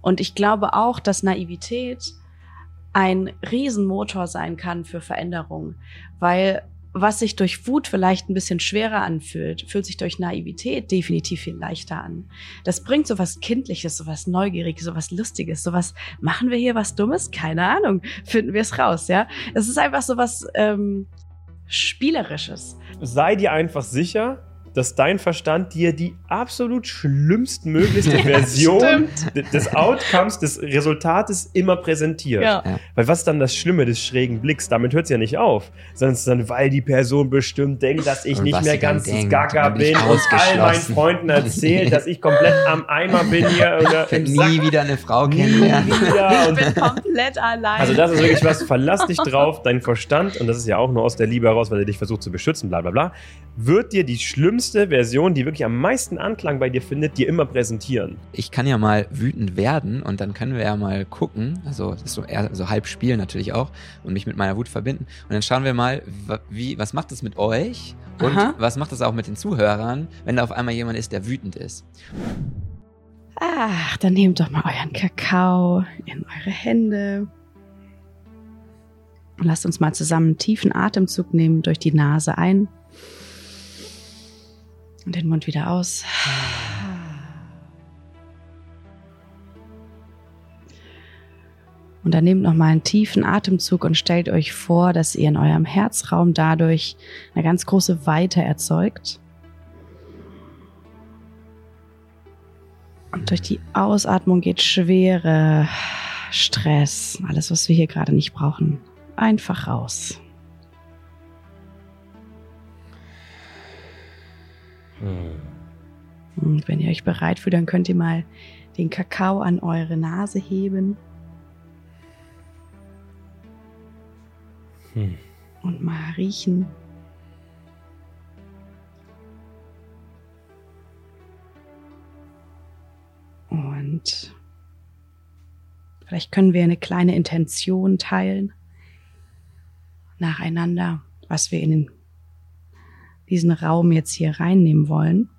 Und ich glaube auch, dass Naivität ein Riesenmotor sein kann für Veränderung, weil was sich durch Wut vielleicht ein bisschen schwerer anfühlt, fühlt sich durch Naivität definitiv viel leichter an. Das bringt so was Kindliches, so was Neugieriges, so was Lustiges, so was, machen wir hier was Dummes? Keine Ahnung, finden wir es raus, ja. Es ist einfach so was ähm, Spielerisches. Sei dir einfach sicher, dass dein Verstand dir die absolut schlimmstmöglichste Version des Outcomes, des Resultates immer präsentiert. Ja. Weil was ist dann das Schlimme des schrägen Blicks? Damit hört es ja nicht auf. Sondern es ist dann, weil die Person bestimmt denkt, dass ich und nicht mehr ganz denkt, gaga bin und all meinen Freunden erzählt, dass ich komplett am Eimer bin hier. Oder ich nie wieder eine Frau kennenlernen. Ich bin komplett allein. Also das ist wirklich was, verlass dich drauf, dein Verstand, und das ist ja auch nur aus der Liebe heraus, weil er dich versucht zu beschützen, bla bla bla, wird dir die schlimmste Version, die wirklich am meisten Anklang bei dir findet, dir immer präsentieren. Ich kann ja mal wütend werden und dann können wir ja mal gucken, also das ist so eher so halb Spiel natürlich auch und mich mit meiner Wut verbinden und dann schauen wir mal, wie, was macht das mit euch und Aha. was macht das auch mit den Zuhörern, wenn da auf einmal jemand ist, der wütend ist. Ach, dann nehmt doch mal euren Kakao in eure Hände. Und lasst uns mal zusammen einen tiefen Atemzug nehmen durch die Nase ein und den Mund wieder aus. Und dann nehmt nochmal einen tiefen Atemzug und stellt euch vor, dass ihr in eurem Herzraum dadurch eine ganz große Weite erzeugt. Und durch die Ausatmung geht Schwere, Stress, alles, was wir hier gerade nicht brauchen, einfach raus. Hm. Und wenn ihr euch bereit fühlt, dann könnt ihr mal den Kakao an eure Nase heben. Hm. Und mal riechen. Und vielleicht können wir eine kleine Intention teilen nacheinander, was wir in den diesen Raum jetzt hier reinnehmen wollen.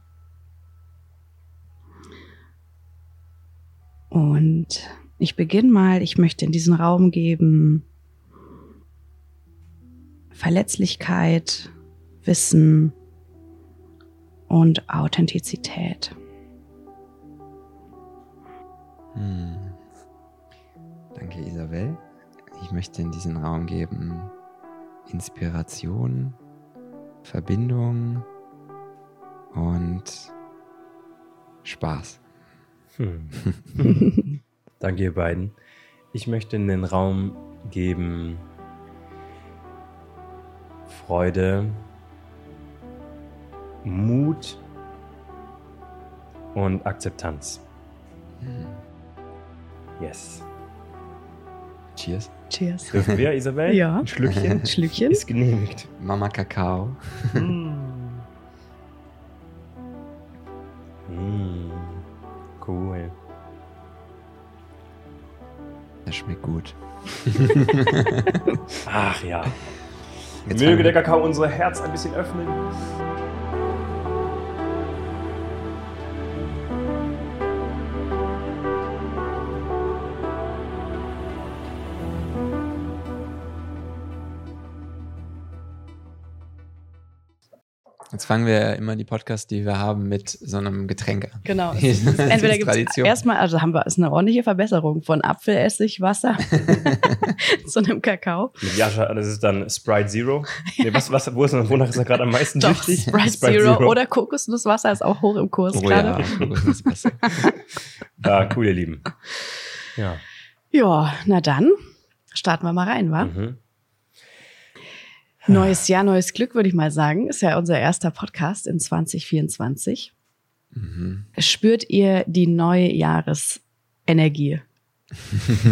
Und ich beginne mal, ich möchte in diesen Raum geben Verletzlichkeit, Wissen und Authentizität. Hm. Danke, Isabel. Ich möchte in diesen Raum geben Inspiration, Verbindung und Spaß. Hm. Danke, ihr beiden. Ich möchte in den Raum geben Freude, Mut und Akzeptanz. Hm. Yes. Cheers. Cheers. Dürfen wir, Isabel? Ja. Ein Schlückchen? Ein Schlückchen. Ist genehmigt. Mama Kakao. mm. Mm. Cool. Das schmeckt gut. Ach ja. Jetzt Möge der Kakao unser Herz ein bisschen öffnen. Fangen wir immer die Podcasts, die wir haben, mit so einem Getränk an. Genau. entweder gibt es erstmal, also haben wir, ist eine ordentliche Verbesserung von Apfelessig, Wasser zu einem Kakao. Ja, das ist dann Sprite Zero. Nee, was, was, wo ist, wonach ist er gerade am meisten Doch, süchtig? Sprite, Sprite Zero, Zero, oder Kokosnusswasser ist auch hoch im Kurs oh, gerade. Ja, Kokosnusswasser. ja, cool, ihr Lieben. Ja. Ja, na dann starten wir mal rein, wa? Mhm. Neues Jahr, neues Glück, würde ich mal sagen. Ist ja unser erster Podcast in 2024. Mhm. Spürt ihr die neue Jahresenergie?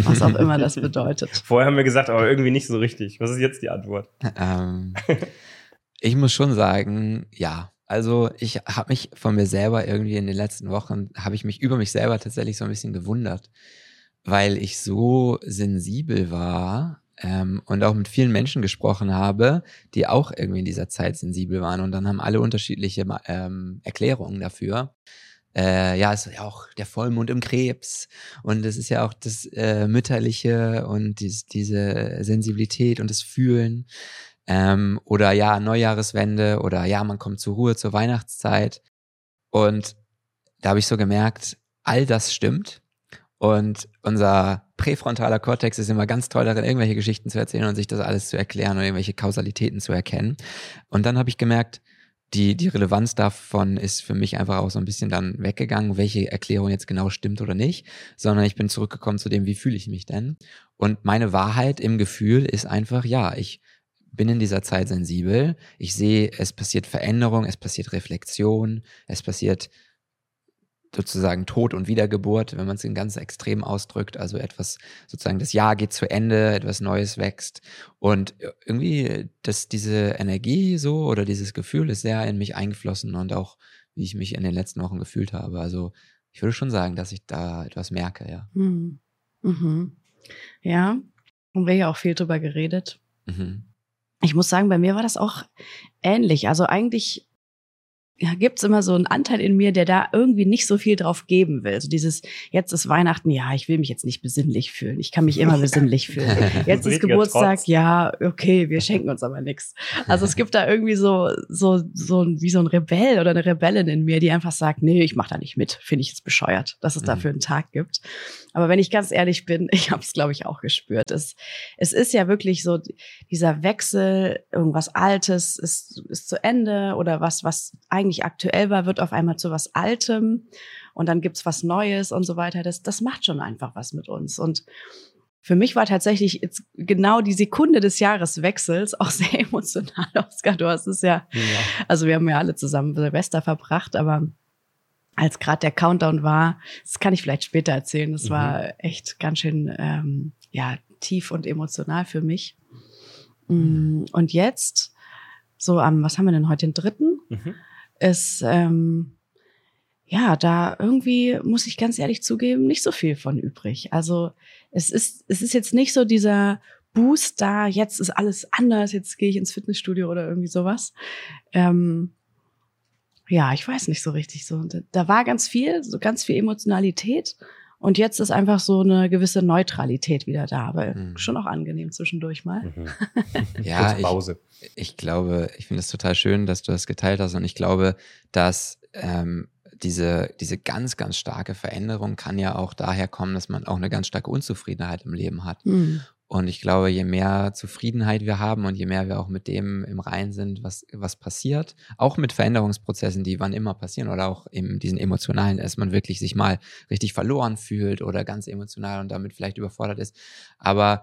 Was auch immer das bedeutet. Vorher haben wir gesagt, aber irgendwie nicht so richtig. Was ist jetzt die Antwort? Ähm, ich muss schon sagen, ja. Also ich habe mich von mir selber irgendwie in den letzten Wochen, habe ich mich über mich selber tatsächlich so ein bisschen gewundert, weil ich so sensibel war ähm, und auch mit vielen Menschen gesprochen habe, die auch irgendwie in dieser Zeit sensibel waren und dann haben alle unterschiedliche ähm, Erklärungen dafür. äh, ja, es ist ja auch der Vollmond im Krebs und es ist ja auch das äh, Mütterliche und dies, diese Sensibilität und das Fühlen. Ähm, oder ja, Neujahreswende oder ja, man kommt zur Ruhe zur Weihnachtszeit. Und da habe ich so gemerkt, all das stimmt. Und unser präfrontaler Kortex ist immer ganz toll darin, irgendwelche Geschichten zu erzählen und sich das alles zu erklären und irgendwelche Kausalitäten zu erkennen. Und dann habe ich gemerkt, die, die Relevanz davon ist für mich einfach auch so ein bisschen dann weggegangen, welche Erklärung jetzt genau stimmt oder nicht, sondern ich bin zurückgekommen zu dem, wie fühle ich mich denn? Und meine Wahrheit im Gefühl ist einfach, ja, ich bin in dieser Zeit sensibel, ich sehe, es passiert Veränderung, es passiert Reflexion, es passiert sozusagen Tod und Wiedergeburt, wenn man es in ganz extrem ausdrückt. Also etwas, sozusagen das Jahr geht zu Ende, etwas Neues wächst. Und irgendwie, dass diese Energie so oder dieses Gefühl ist sehr in mich eingeflossen und auch, wie ich mich in den letzten Wochen gefühlt habe. Also ich würde schon sagen, dass ich da etwas merke, ja. Mhm. Mhm. Ja, und wir ja auch viel drüber geredet. Mhm. Ich muss sagen, bei mir war das auch ähnlich. Also eigentlich ja, gibt's immer so einen Anteil in mir, der da irgendwie nicht so viel drauf geben will. So dieses, jetzt ist Weihnachten, ja, ich will mich jetzt nicht besinnlich fühlen. Ich kann mich immer besinnlich fühlen. Jetzt ist Geburtstag, Trotz. ja, okay, wir schenken uns aber nichts. Also es gibt da irgendwie so, so, so wie so ein Rebell oder eine Rebellin in mir, die einfach sagt, nee, ich mach da nicht mit. Finde ich jetzt bescheuert, dass es mhm. dafür einen Tag gibt. Aber wenn ich ganz ehrlich bin, ich habe es, glaube ich, auch gespürt. Es, es ist ja wirklich so dieser Wechsel, irgendwas Altes ist, ist zu Ende oder was, was eigentlich aktuell war, wird auf einmal zu was Altem und dann gibt's was Neues und so weiter. Das, das macht schon einfach was mit uns. Und für mich war tatsächlich jetzt genau die Sekunde des Jahreswechsels auch sehr emotional, Oskar. Du hast es ja, ja. also wir haben ja alle zusammen Silvester verbracht, aber als gerade der Countdown war, das kann ich vielleicht später erzählen, das mhm. war echt ganz schön ähm, ja tief und emotional für mich. Mhm. Und jetzt, so am, was haben wir denn heute, den dritten, mhm. Ist ähm, ja da irgendwie, muss ich ganz ehrlich zugeben, nicht so viel von übrig. Also es ist, es ist jetzt nicht so dieser Boost da, jetzt ist alles anders, jetzt gehe ich ins Fitnessstudio oder irgendwie sowas. Ähm, ja, ich weiß nicht so richtig so. Da war ganz viel, so ganz viel Emotionalität. Und jetzt ist einfach so eine gewisse Neutralität wieder da, aber mhm. schon auch angenehm zwischendurch mal. Mhm. ja, Pause. Ich, ich glaube, ich finde es total schön, dass du das geteilt hast und ich glaube, dass ähm, diese, diese ganz, ganz starke Veränderung kann ja auch daher kommen, dass man auch eine ganz starke Unzufriedenheit im Leben hat. Mhm. Und ich glaube, je mehr Zufriedenheit wir haben und je mehr wir auch mit dem im Rein sind, was, was passiert, auch mit Veränderungsprozessen, die wann immer passieren oder auch in diesen emotionalen, dass man wirklich sich mal richtig verloren fühlt oder ganz emotional und damit vielleicht überfordert ist. Aber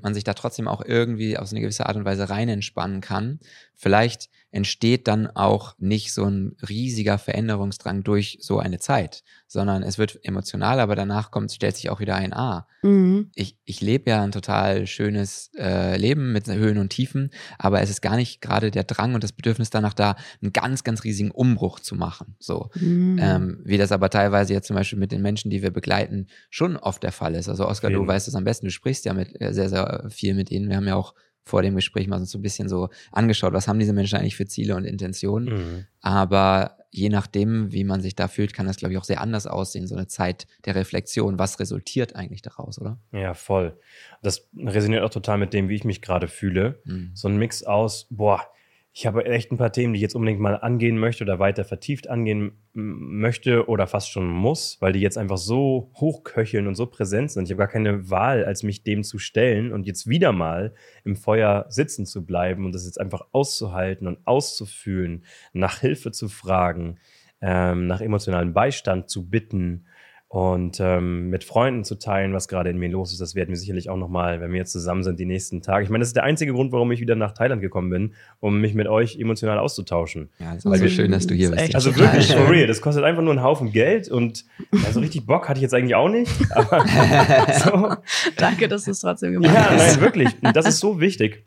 man sich da trotzdem auch irgendwie auf so eine gewisse Art und Weise rein entspannen kann. Vielleicht entsteht dann auch nicht so ein riesiger Veränderungsdrang durch so eine Zeit, sondern es wird emotional, aber danach kommt, stellt sich auch wieder ein, ah, mhm. ich, ich lebe ja ein total schönes äh, Leben mit Höhen und Tiefen, aber es ist gar nicht gerade der Drang und das Bedürfnis danach da, einen ganz, ganz riesigen Umbruch zu machen. So, mhm. ähm, wie das aber teilweise jetzt zum Beispiel mit den Menschen, die wir begleiten, schon oft der Fall ist. Also Oskar, okay. du weißt es am besten, du sprichst ja mit äh, sehr, sehr viel mit ihnen. Wir haben ja auch vor dem Gespräch mal so ein bisschen so angeschaut, was haben diese Menschen eigentlich für Ziele und Intentionen. Mhm. Aber je nachdem, wie man sich da fühlt, kann das, glaube ich, auch sehr anders aussehen, so eine Zeit der Reflexion. Was resultiert eigentlich daraus, oder? Ja, voll. Das resoniert auch total mit dem, wie ich mich gerade fühle. Mhm. So ein Mix aus, boah, ich habe echt ein paar Themen, die ich jetzt unbedingt mal angehen möchte oder weiter vertieft angehen möchte oder fast schon muss, weil die jetzt einfach so hochköcheln und so präsent sind. Ich habe gar keine Wahl, als mich dem zu stellen und jetzt wieder mal im Feuer sitzen zu bleiben und das jetzt einfach auszuhalten und auszufühlen, nach Hilfe zu fragen, ähm, nach emotionalem Beistand zu bitten und ähm, mit Freunden zu teilen, was gerade in mir los ist, das werden wir sicherlich auch nochmal, wenn wir jetzt zusammen sind, die nächsten Tage. Ich meine, das ist der einzige Grund, warum ich wieder nach Thailand gekommen bin, um mich mit euch emotional auszutauschen. Ja, ist also, schön, dass du hier bist. Also wirklich, for real, das kostet einfach nur einen Haufen Geld und also richtig Bock hatte ich jetzt eigentlich auch nicht. Aber so. Danke, dass du es trotzdem gemacht hast. Ja, nein, wirklich. Und das ist so wichtig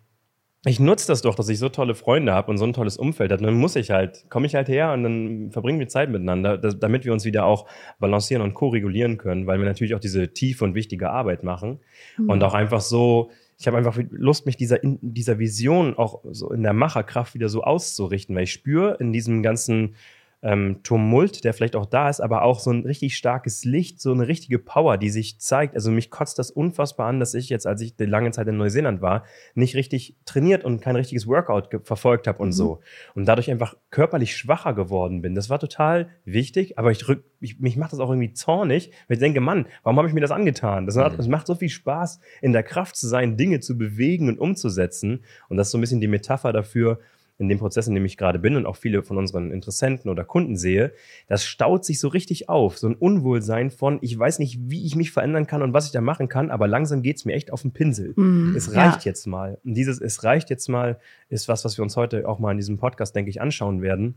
ich nutze das doch, dass ich so tolle Freunde habe und so ein tolles Umfeld habe. Dann muss ich halt, komme ich halt her und dann verbringen wir Zeit miteinander, damit wir uns wieder auch balancieren und ko-regulieren können, weil wir natürlich auch diese tiefe und wichtige Arbeit machen. Mhm. Und auch einfach so, ich habe einfach Lust, mich dieser, dieser Vision auch so in der Macherkraft wieder so auszurichten, weil ich spüre in diesem ganzen ähm, Tumult, der vielleicht auch da ist, aber auch so ein richtig starkes Licht, so eine richtige Power, die sich zeigt. Also mich kotzt das unfassbar an, dass ich jetzt, als ich die lange Zeit in Neuseeland war, nicht richtig trainiert und kein richtiges Workout verfolgt habe und mhm. so. Und dadurch einfach körperlich schwacher geworden bin. Das war total wichtig, aber ich, rück, ich mich macht das auch irgendwie zornig, weil ich denke, Mann, warum habe ich mir das angetan? Das, hat, mhm. das macht so viel Spaß, in der Kraft zu sein, Dinge zu bewegen und umzusetzen. Und das ist so ein bisschen die Metapher dafür, in dem Prozess, in dem ich gerade bin und auch viele von unseren Interessenten oder Kunden sehe, das staut sich so richtig auf. So ein Unwohlsein von, ich weiß nicht, wie ich mich verändern kann und was ich da machen kann, aber langsam geht es mir echt auf den Pinsel. Mm, es reicht ja. jetzt mal. Und dieses Es reicht jetzt mal ist was, was wir uns heute auch mal in diesem Podcast, denke ich, anschauen werden.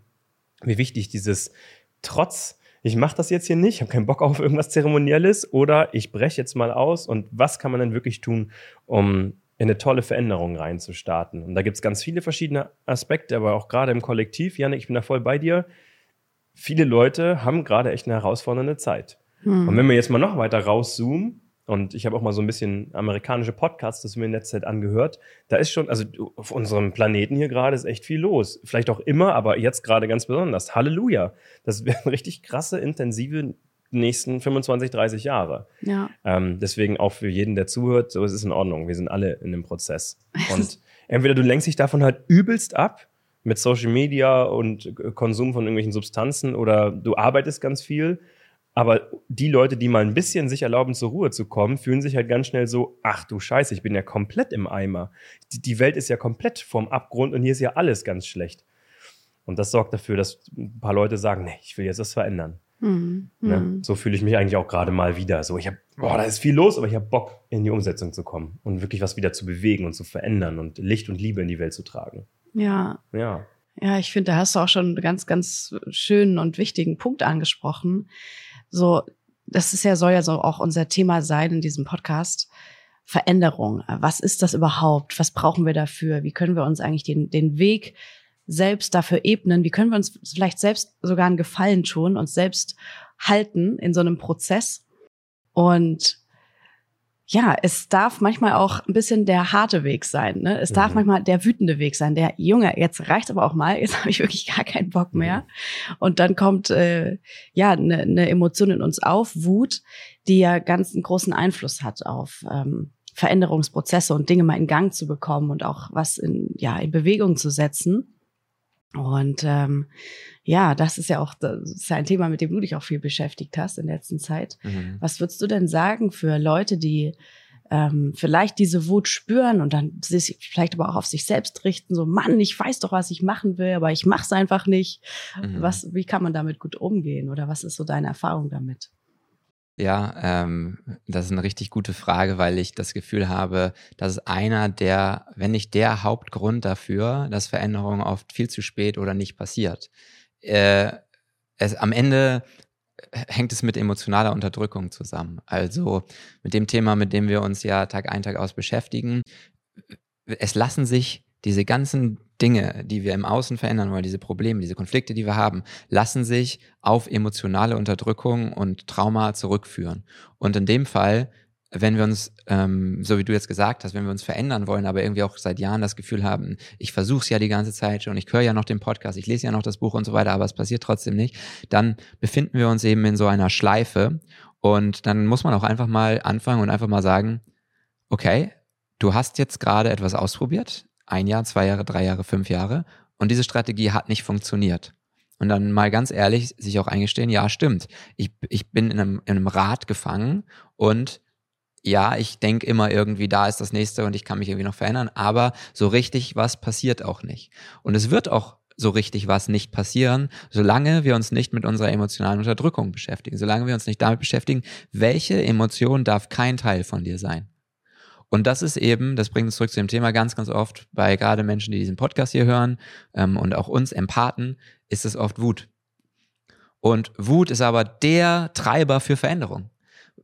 Wie wichtig dieses Trotz ich mache das jetzt hier nicht, ich habe keinen Bock auf irgendwas Zeremonielles oder ich breche jetzt mal aus und was kann man denn wirklich tun, um in eine tolle Veränderung reinzustarten. Und da gibt es ganz viele verschiedene Aspekte, aber auch gerade im Kollektiv, Janik, ich bin da voll bei dir. Viele Leute haben gerade echt eine herausfordernde Zeit. Hm. Und wenn wir jetzt mal noch weiter rauszoomen, und ich habe auch mal so ein bisschen amerikanische Podcasts, das mir in letzter Zeit angehört, da ist schon, also auf unserem Planeten hier gerade ist echt viel los. Vielleicht auch immer, aber jetzt gerade ganz besonders. Halleluja. Das werden richtig krasse, intensive nächsten 25, 30 Jahre. Ja. Ähm, deswegen auch für jeden, der zuhört, so es ist in Ordnung. Wir sind alle in dem Prozess. Und entweder du lenkst dich davon halt übelst ab mit Social Media und Konsum von irgendwelchen Substanzen oder du arbeitest ganz viel. Aber die Leute, die mal ein bisschen sich erlauben, zur Ruhe zu kommen, fühlen sich halt ganz schnell so, ach du Scheiße, ich bin ja komplett im Eimer. Die, die Welt ist ja komplett vorm Abgrund und hier ist ja alles ganz schlecht. Und das sorgt dafür, dass ein paar Leute sagen, nee, ich will jetzt das verändern. Mhm. Ne? Mhm. So fühle ich mich eigentlich auch gerade mal wieder. So, ich habe, boah, da ist viel los, aber ich habe Bock, in die Umsetzung zu kommen und wirklich was wieder zu bewegen und zu verändern und Licht und Liebe in die Welt zu tragen. Ja. Ja. Ja, ich finde, da hast du auch schon einen ganz, ganz schönen und wichtigen Punkt angesprochen. So, das ist ja, soll ja so auch unser Thema sein in diesem Podcast. Veränderung. Was ist das überhaupt? Was brauchen wir dafür? Wie können wir uns eigentlich den, den Weg selbst dafür ebnen, wie können wir uns vielleicht selbst sogar einen Gefallen tun, uns selbst halten in so einem Prozess. Und ja, es darf manchmal auch ein bisschen der harte Weg sein. Ne? Es mhm. darf manchmal der wütende Weg sein. Der Junge, jetzt reicht aber auch mal, jetzt habe ich wirklich gar keinen Bock mehr. Mhm. Und dann kommt äh, ja eine ne Emotion in uns auf, Wut, die ja ganz einen großen Einfluss hat auf ähm, Veränderungsprozesse und Dinge mal in Gang zu bekommen und auch was in, ja, in Bewegung zu setzen. Und ähm, ja, das ist ja auch das ist ein Thema, mit dem du dich auch viel beschäftigt hast in der letzten Zeit. Mhm. Was würdest du denn sagen für Leute, die ähm, vielleicht diese Wut spüren und dann sich vielleicht aber auch auf sich selbst richten, so Mann, ich weiß doch, was ich machen will, aber ich mache es einfach nicht. Mhm. Was, wie kann man damit gut umgehen oder was ist so deine Erfahrung damit? Ja, ähm, das ist eine richtig gute Frage, weil ich das Gefühl habe, das ist einer der, wenn nicht der Hauptgrund dafür, dass Veränderung oft viel zu spät oder nicht passiert. Äh, es, am Ende hängt es mit emotionaler Unterdrückung zusammen. Also mit dem Thema, mit dem wir uns ja Tag ein, Tag aus beschäftigen. Es lassen sich diese ganzen Dinge, die wir im Außen verändern wollen, diese Probleme, diese Konflikte, die wir haben, lassen sich auf emotionale Unterdrückung und Trauma zurückführen. Und in dem Fall, wenn wir uns, ähm, so wie du jetzt gesagt hast, wenn wir uns verändern wollen, aber irgendwie auch seit Jahren das Gefühl haben, ich versuche es ja die ganze Zeit schon, ich höre ja noch den Podcast, ich lese ja noch das Buch und so weiter, aber es passiert trotzdem nicht, dann befinden wir uns eben in so einer Schleife und dann muss man auch einfach mal anfangen und einfach mal sagen, okay, du hast jetzt gerade etwas ausprobiert, ein Jahr, zwei Jahre, drei Jahre, fünf Jahre und diese Strategie hat nicht funktioniert. Und dann mal ganz ehrlich sich auch eingestehen, ja, stimmt. Ich, ich bin in einem, in einem Rad gefangen und ja, ich denke immer irgendwie, da ist das nächste und ich kann mich irgendwie noch verändern, aber so richtig was passiert auch nicht. Und es wird auch so richtig was nicht passieren, solange wir uns nicht mit unserer emotionalen Unterdrückung beschäftigen, solange wir uns nicht damit beschäftigen, welche Emotion darf kein Teil von dir sein. Und das ist eben, das bringt uns zurück zu dem Thema ganz, ganz oft bei gerade Menschen, die diesen Podcast hier hören ähm, und auch uns Empathen, ist es oft Wut. Und Wut ist aber der Treiber für Veränderung.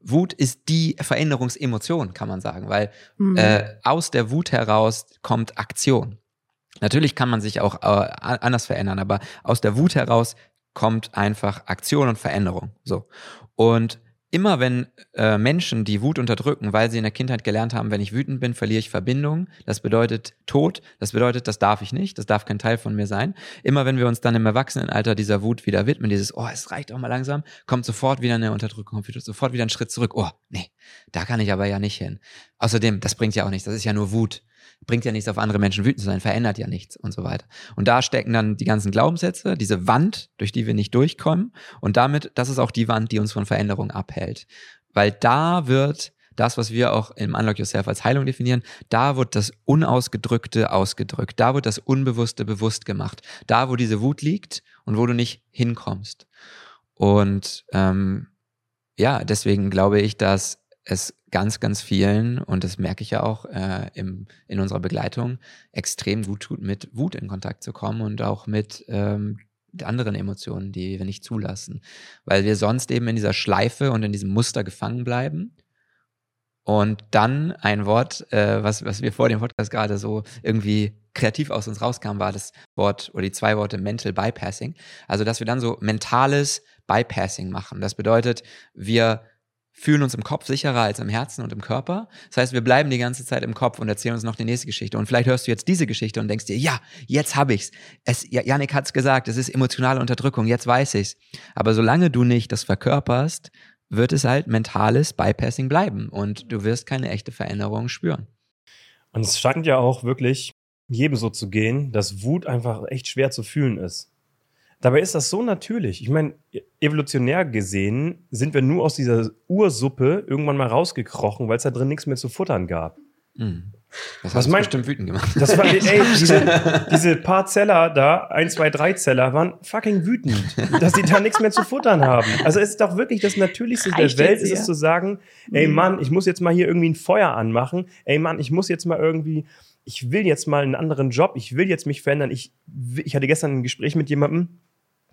Wut ist die Veränderungsemotion, kann man sagen, weil mhm. äh, aus der Wut heraus kommt Aktion. Natürlich kann man sich auch äh, anders verändern, aber aus der Wut heraus kommt einfach Aktion und Veränderung. So. Und immer wenn äh, Menschen die Wut unterdrücken, weil sie in der Kindheit gelernt haben, wenn ich wütend bin, verliere ich Verbindung. Das bedeutet Tod. Das bedeutet, das darf ich nicht. Das darf kein Teil von mir sein. Immer wenn wir uns dann im Erwachsenenalter dieser Wut wieder widmen, dieses, oh, es reicht auch mal langsam, kommt sofort wieder eine Unterdrückung, kommt sofort wieder ein Schritt zurück. Oh, nee, da kann ich aber ja nicht hin. Außerdem, das bringt ja auch nichts. Das ist ja nur Wut bringt ja nichts auf andere Menschen wütend zu sein, verändert ja nichts und so weiter. Und da stecken dann die ganzen Glaubenssätze, diese Wand, durch die wir nicht durchkommen. Und damit, das ist auch die Wand, die uns von Veränderung abhält. Weil da wird das, was wir auch im Unlock Yourself als Heilung definieren, da wird das Unausgedrückte ausgedrückt, da wird das Unbewusste bewusst gemacht, da, wo diese Wut liegt und wo du nicht hinkommst. Und ähm, ja, deswegen glaube ich, dass es ganz, ganz vielen, und das merke ich ja auch äh, im, in unserer Begleitung, extrem gut tut, mit Wut in Kontakt zu kommen und auch mit ähm, anderen Emotionen, die wir nicht zulassen. Weil wir sonst eben in dieser Schleife und in diesem Muster gefangen bleiben. Und dann ein Wort, äh, was, was wir vor dem Podcast gerade so irgendwie kreativ aus uns rauskam, war das Wort oder die zwei Worte Mental Bypassing. Also, dass wir dann so mentales Bypassing machen. Das bedeutet, wir fühlen uns im Kopf sicherer als im Herzen und im Körper. Das heißt, wir bleiben die ganze Zeit im Kopf und erzählen uns noch die nächste Geschichte. Und vielleicht hörst du jetzt diese Geschichte und denkst dir, ja, jetzt habe ich's. Es, Janik hat's gesagt, es ist emotionale Unterdrückung, jetzt weiß ich's. Aber solange du nicht das verkörperst, wird es halt mentales Bypassing bleiben und du wirst keine echte Veränderung spüren. Und es scheint ja auch wirklich jedem so zu gehen, dass Wut einfach echt schwer zu fühlen ist. Dabei ist das so natürlich. Ich meine, evolutionär gesehen sind wir nur aus dieser Ursuppe irgendwann mal rausgekrochen, weil es da drin nichts mehr zu futtern gab. Mhm. Das Was meinst bestimmt wütend gemacht. Das war, ey, diese, diese paar Zeller da, ein, zwei, drei Zeller, waren fucking wütend, dass sie da nichts mehr zu futtern haben. Also es ist doch wirklich das Natürlichste der Welt, ist es zu sagen, ey mhm. Mann, ich muss jetzt mal hier irgendwie ein Feuer anmachen. Ey Mann, ich muss jetzt mal irgendwie, ich will jetzt mal einen anderen Job, ich will jetzt mich verändern. Ich, ich hatte gestern ein Gespräch mit jemandem,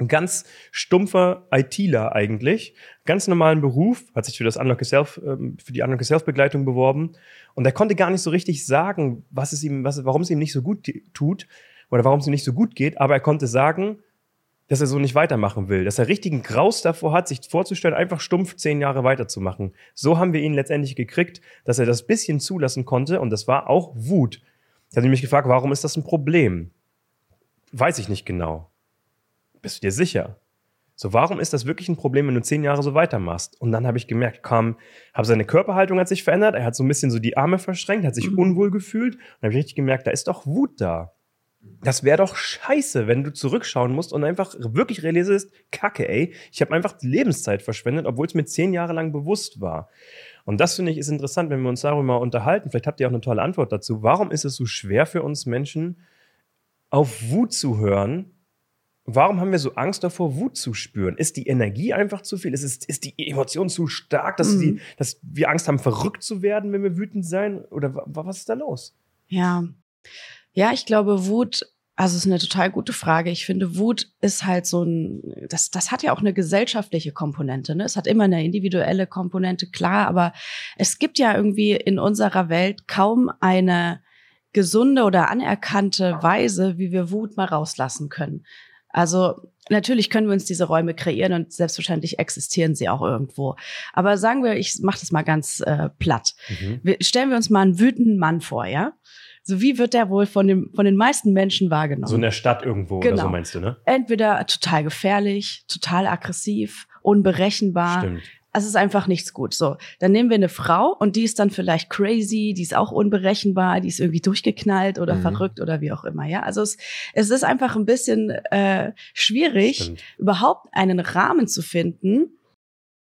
ein ganz stumpfer ITler eigentlich, ganz normalen Beruf, hat sich für das Unlock Yourself, ähm, für die Unlock Yourself Begleitung beworben und er konnte gar nicht so richtig sagen, was es ihm, was, warum es ihm nicht so gut tut oder warum es ihm nicht so gut geht, aber er konnte sagen, dass er so nicht weitermachen will, dass er richtigen Graus davor hat, sich vorzustellen, einfach stumpf zehn Jahre weiterzumachen. So haben wir ihn letztendlich gekriegt, dass er das bisschen zulassen konnte und das war auch Wut. Er hat mich gefragt, warum ist das ein Problem? Weiß ich nicht genau bist du dir sicher? So, warum ist das wirklich ein Problem, wenn du zehn Jahre so weitermachst? Und dann habe ich gemerkt, komm, habe seine Körperhaltung hat sich verändert, er hat so ein bisschen so die Arme verschränkt, hat sich mhm. unwohl gefühlt und habe ich richtig gemerkt, da ist doch Wut da. Das wäre doch scheiße, wenn du zurückschauen musst und einfach wirklich realisierst, kacke, ey, ich habe einfach Lebenszeit verschwendet, obwohl es mir zehn Jahre lang bewusst war. Und das finde ich ist interessant, wenn wir uns darüber mal unterhalten. Vielleicht habt ihr auch eine tolle Antwort dazu. Warum ist es so schwer für uns Menschen, auf Wut zu hören, Warum haben wir so Angst davor, Wut zu spüren? Ist die Energie einfach zu viel? Ist, es, ist die Emotion zu stark, dass, mhm. die, dass wir Angst haben, verrückt zu werden, wenn wir wütend sein? Oder was ist da los? Ja. Ja, ich glaube, Wut, also ist eine total gute Frage. Ich finde, Wut ist halt so ein, das, das hat ja auch eine gesellschaftliche Komponente. Ne? Es hat immer eine individuelle Komponente, klar, aber es gibt ja irgendwie in unserer Welt kaum eine gesunde oder anerkannte Weise, wie wir Wut mal rauslassen können. Also natürlich können wir uns diese Räume kreieren und selbstverständlich existieren sie auch irgendwo. Aber sagen wir, ich mache das mal ganz äh, platt. Mhm. Wir, stellen wir uns mal einen wütenden Mann vor, ja? So wie wird der wohl von, dem, von den meisten Menschen wahrgenommen? So in der Stadt irgendwo genau. oder so meinst du, ne? Entweder total gefährlich, total aggressiv, unberechenbar, Stimmt es ist einfach nichts gut. So, dann nehmen wir eine Frau und die ist dann vielleicht crazy, die ist auch unberechenbar, die ist irgendwie durchgeknallt oder mhm. verrückt oder wie auch immer. Ja, also es, es ist einfach ein bisschen äh, schwierig, Stimmt. überhaupt einen Rahmen zu finden,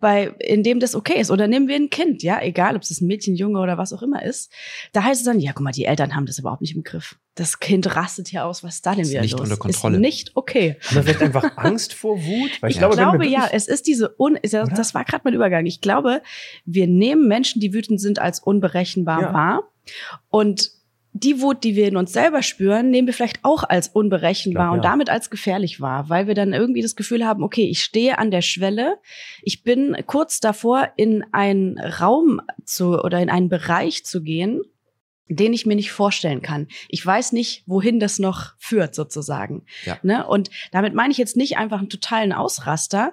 bei, in dem das okay ist. Oder nehmen wir ein Kind, ja, egal, ob es ein Mädchen, Junge oder was auch immer ist. Da heißt es dann, ja, guck mal, die Eltern haben das überhaupt nicht im Griff. Das Kind rastet hier aus, was ist da denn wieder nicht los? Unter Kontrolle. Ist nicht okay. Wir vielleicht einfach Angst vor Wut? Weil ich, ich glaube, glaube ja, es ist diese, Un ist ja, das war gerade mein Übergang. Ich glaube, wir nehmen Menschen, die wütend sind, als unberechenbar ja. wahr. Und die Wut, die wir in uns selber spüren, nehmen wir vielleicht auch als unberechenbar ja. und damit als gefährlich wahr, weil wir dann irgendwie das Gefühl haben, okay, ich stehe an der Schwelle, ich bin kurz davor, in einen Raum zu oder in einen Bereich zu gehen, den ich mir nicht vorstellen kann. Ich weiß nicht, wohin das noch führt, sozusagen. Ja. Ne? Und damit meine ich jetzt nicht einfach einen totalen Ausraster,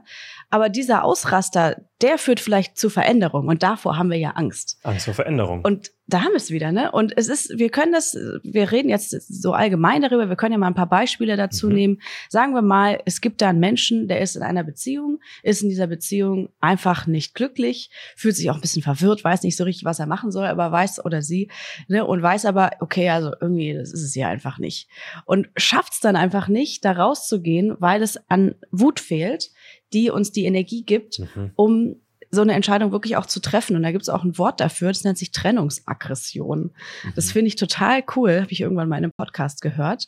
Aber dieser Ausraster, der führt vielleicht zu Veränderung und davor haben wir ja Angst. Angst vor Veränderung. Und da haben wir es wieder, ne? Und es ist, wir können das, wir reden jetzt so allgemein darüber, wir können ja mal ein paar Beispiele dazu mhm. nehmen. Sagen wir mal, es gibt da einen Menschen, der ist in einer Beziehung, ist in dieser Beziehung einfach nicht glücklich, fühlt sich auch ein bisschen verwirrt, weiß nicht so richtig, was er machen soll, aber weiß oder sie, ne? Und weiß aber, okay, also irgendwie, das ist es ja einfach nicht. Und schafft es dann einfach nicht, da rauszugehen, weil es an Wut fehlt, die uns die Energie gibt, mhm. um so eine Entscheidung wirklich auch zu treffen. Und da gibt es auch ein Wort dafür, das nennt sich Trennungsaggression. Mhm. Das finde ich total cool, habe ich irgendwann mal in einem Podcast gehört.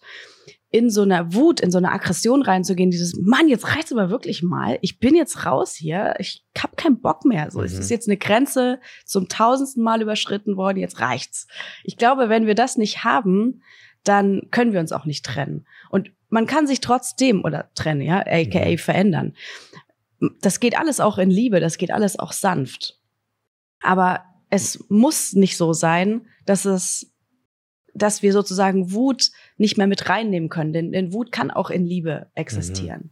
In so einer Wut, in so eine Aggression reinzugehen, dieses, Mann, jetzt reicht's aber wirklich mal. Ich bin jetzt raus hier. Ich hab keinen Bock mehr. So, mhm. es ist jetzt eine Grenze zum tausendsten Mal überschritten worden. Jetzt reicht's. Ich glaube, wenn wir das nicht haben, dann können wir uns auch nicht trennen. Und man kann sich trotzdem oder trennen, ja, aka mhm. verändern. Das geht alles auch in Liebe, das geht alles auch sanft. Aber es muss nicht so sein, dass es dass wir sozusagen Wut nicht mehr mit reinnehmen können, denn, denn Wut kann auch in Liebe existieren.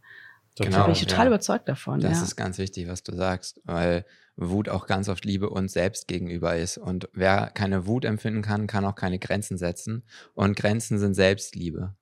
Mhm. Genau, da bin ich total ja. überzeugt davon. Das ja. ist ganz wichtig, was du sagst, weil Wut auch ganz oft Liebe uns selbst gegenüber ist. Und wer keine Wut empfinden kann, kann auch keine Grenzen setzen. Und Grenzen sind Selbstliebe.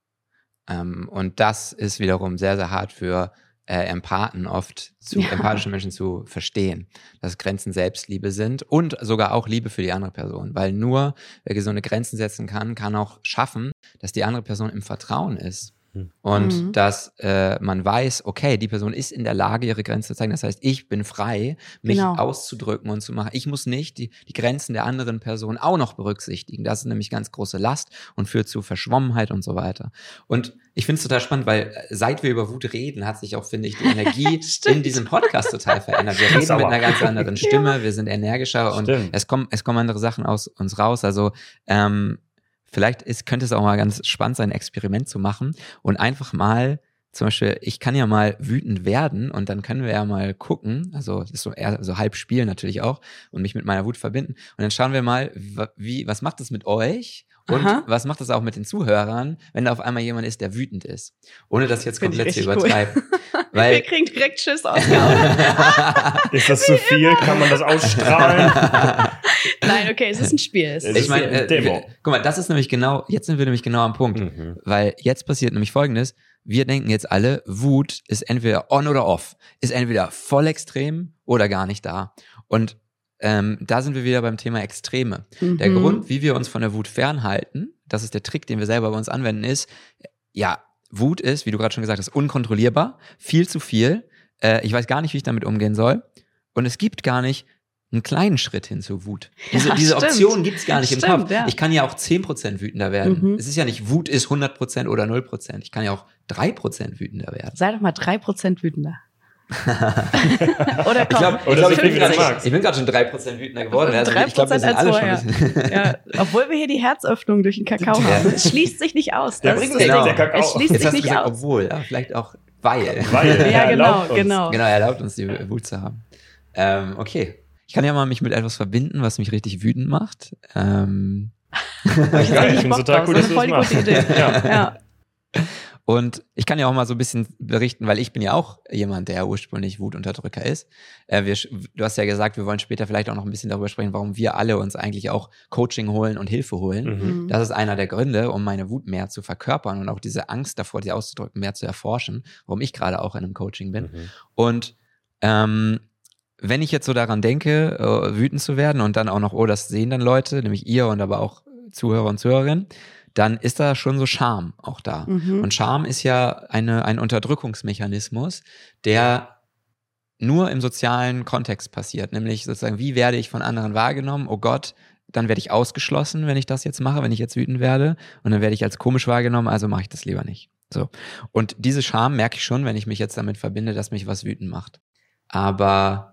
Ähm, und das ist wiederum sehr, sehr hart für äh, Empathen oft zu ja. empathische Menschen zu verstehen, dass Grenzen Selbstliebe sind und sogar auch Liebe für die andere Person, weil nur wer gesunde Grenzen setzen kann, kann auch schaffen, dass die andere Person im Vertrauen ist. Und mhm. dass äh, man weiß, okay, die Person ist in der Lage, ihre Grenzen zu zeigen. Das heißt, ich bin frei, mich genau. auszudrücken und zu machen. Ich muss nicht die, die Grenzen der anderen Person auch noch berücksichtigen. Das ist nämlich ganz große Last und führt zu Verschwommenheit und so weiter. Und ich finde es total spannend, weil äh, seit wir über Wut reden, hat sich auch, finde ich, die Energie in diesem Podcast total verändert. Wir reden mit einer ganz anderen Stimme, ja. wir sind energischer Stimmt. und es kommen, es kommen andere Sachen aus uns raus. Also ähm, vielleicht ist, könnte es auch mal ganz spannend sein, ein Experiment zu machen und einfach mal zum Beispiel, ich kann ja mal wütend werden und dann können wir ja mal gucken, also ist so eher so halb Spiel natürlich auch und mich mit meiner Wut verbinden. Und dann schauen wir mal, wie, was macht das mit euch und Aha. was macht das auch mit den Zuhörern, wenn da auf einmal jemand ist, der wütend ist? Ohne das jetzt komplett zu übertreiben. Cool. Weil wir kriegen direkt Schiss aus. ist das zu viel? Kann man das ausstrahlen? Nein, okay, es ist ein Spiel. Es ich meine, äh, guck mal, das ist nämlich genau, jetzt sind wir nämlich genau am Punkt. Mhm. Weil jetzt passiert nämlich folgendes. Wir denken jetzt alle, Wut ist entweder on oder off. Ist entweder voll extrem oder gar nicht da. Und ähm, da sind wir wieder beim Thema Extreme. Mhm. Der Grund, wie wir uns von der Wut fernhalten, das ist der Trick, den wir selber bei uns anwenden, ist, ja, Wut ist, wie du gerade schon gesagt hast, unkontrollierbar, viel zu viel. Äh, ich weiß gar nicht, wie ich damit umgehen soll. Und es gibt gar nicht einen kleinen Schritt hin zur Wut. Diese, ja, diese Option gibt es gar nicht stimmt, im Kopf. Ja. Ich kann ja auch 10% wütender werden. Mhm. Es ist ja nicht, Wut ist 100% oder 0%. Ich kann ja auch 3% wütender werden. Sei doch mal 3% wütender. oder komm. Ich, glaub, oder ich, glaub, ich bin gerade schon 3% wütender geworden. Also 3% ich glaube, wir sind alle vorher. schon ja, Obwohl wir hier die Herzöffnung durch den Kakao haben. Es schließt sich nicht aus. Das bringt genau. der Kakao. Es schließt Jetzt sich nicht gesagt, aus. Obwohl, ja, vielleicht auch weil. Weil, ja, genau, genau. Genau, er erlaubt uns, die Wut zu haben. Ähm, okay. Ich kann ja mal mich mit etwas verbinden, was mich richtig wütend macht. Ähm. ja, ich finde total cool, dass du das machst. Idee. ja. ja. Und ich kann ja auch mal so ein bisschen berichten, weil ich bin ja auch jemand, der ursprünglich Wutunterdrücker ist. Äh, wir, du hast ja gesagt, wir wollen später vielleicht auch noch ein bisschen darüber sprechen, warum wir alle uns eigentlich auch Coaching holen und Hilfe holen. Mhm. Das ist einer der Gründe, um meine Wut mehr zu verkörpern und auch diese Angst davor, die auszudrücken, mehr zu erforschen, warum ich gerade auch in einem Coaching bin. Mhm. Und ähm, wenn ich jetzt so daran denke, äh, wütend zu werden und dann auch noch, oh, das sehen dann Leute, nämlich ihr und aber auch Zuhörer und Zuhörerinnen, dann ist da schon so Scham auch da. Mhm. Und Scham ist ja eine, ein Unterdrückungsmechanismus, der nur im sozialen Kontext passiert, nämlich sozusagen, wie werde ich von anderen wahrgenommen? Oh Gott, dann werde ich ausgeschlossen, wenn ich das jetzt mache, wenn ich jetzt wütend werde. Und dann werde ich als komisch wahrgenommen, also mache ich das lieber nicht. So. Und diese Scham merke ich schon, wenn ich mich jetzt damit verbinde, dass mich was wütend macht. Aber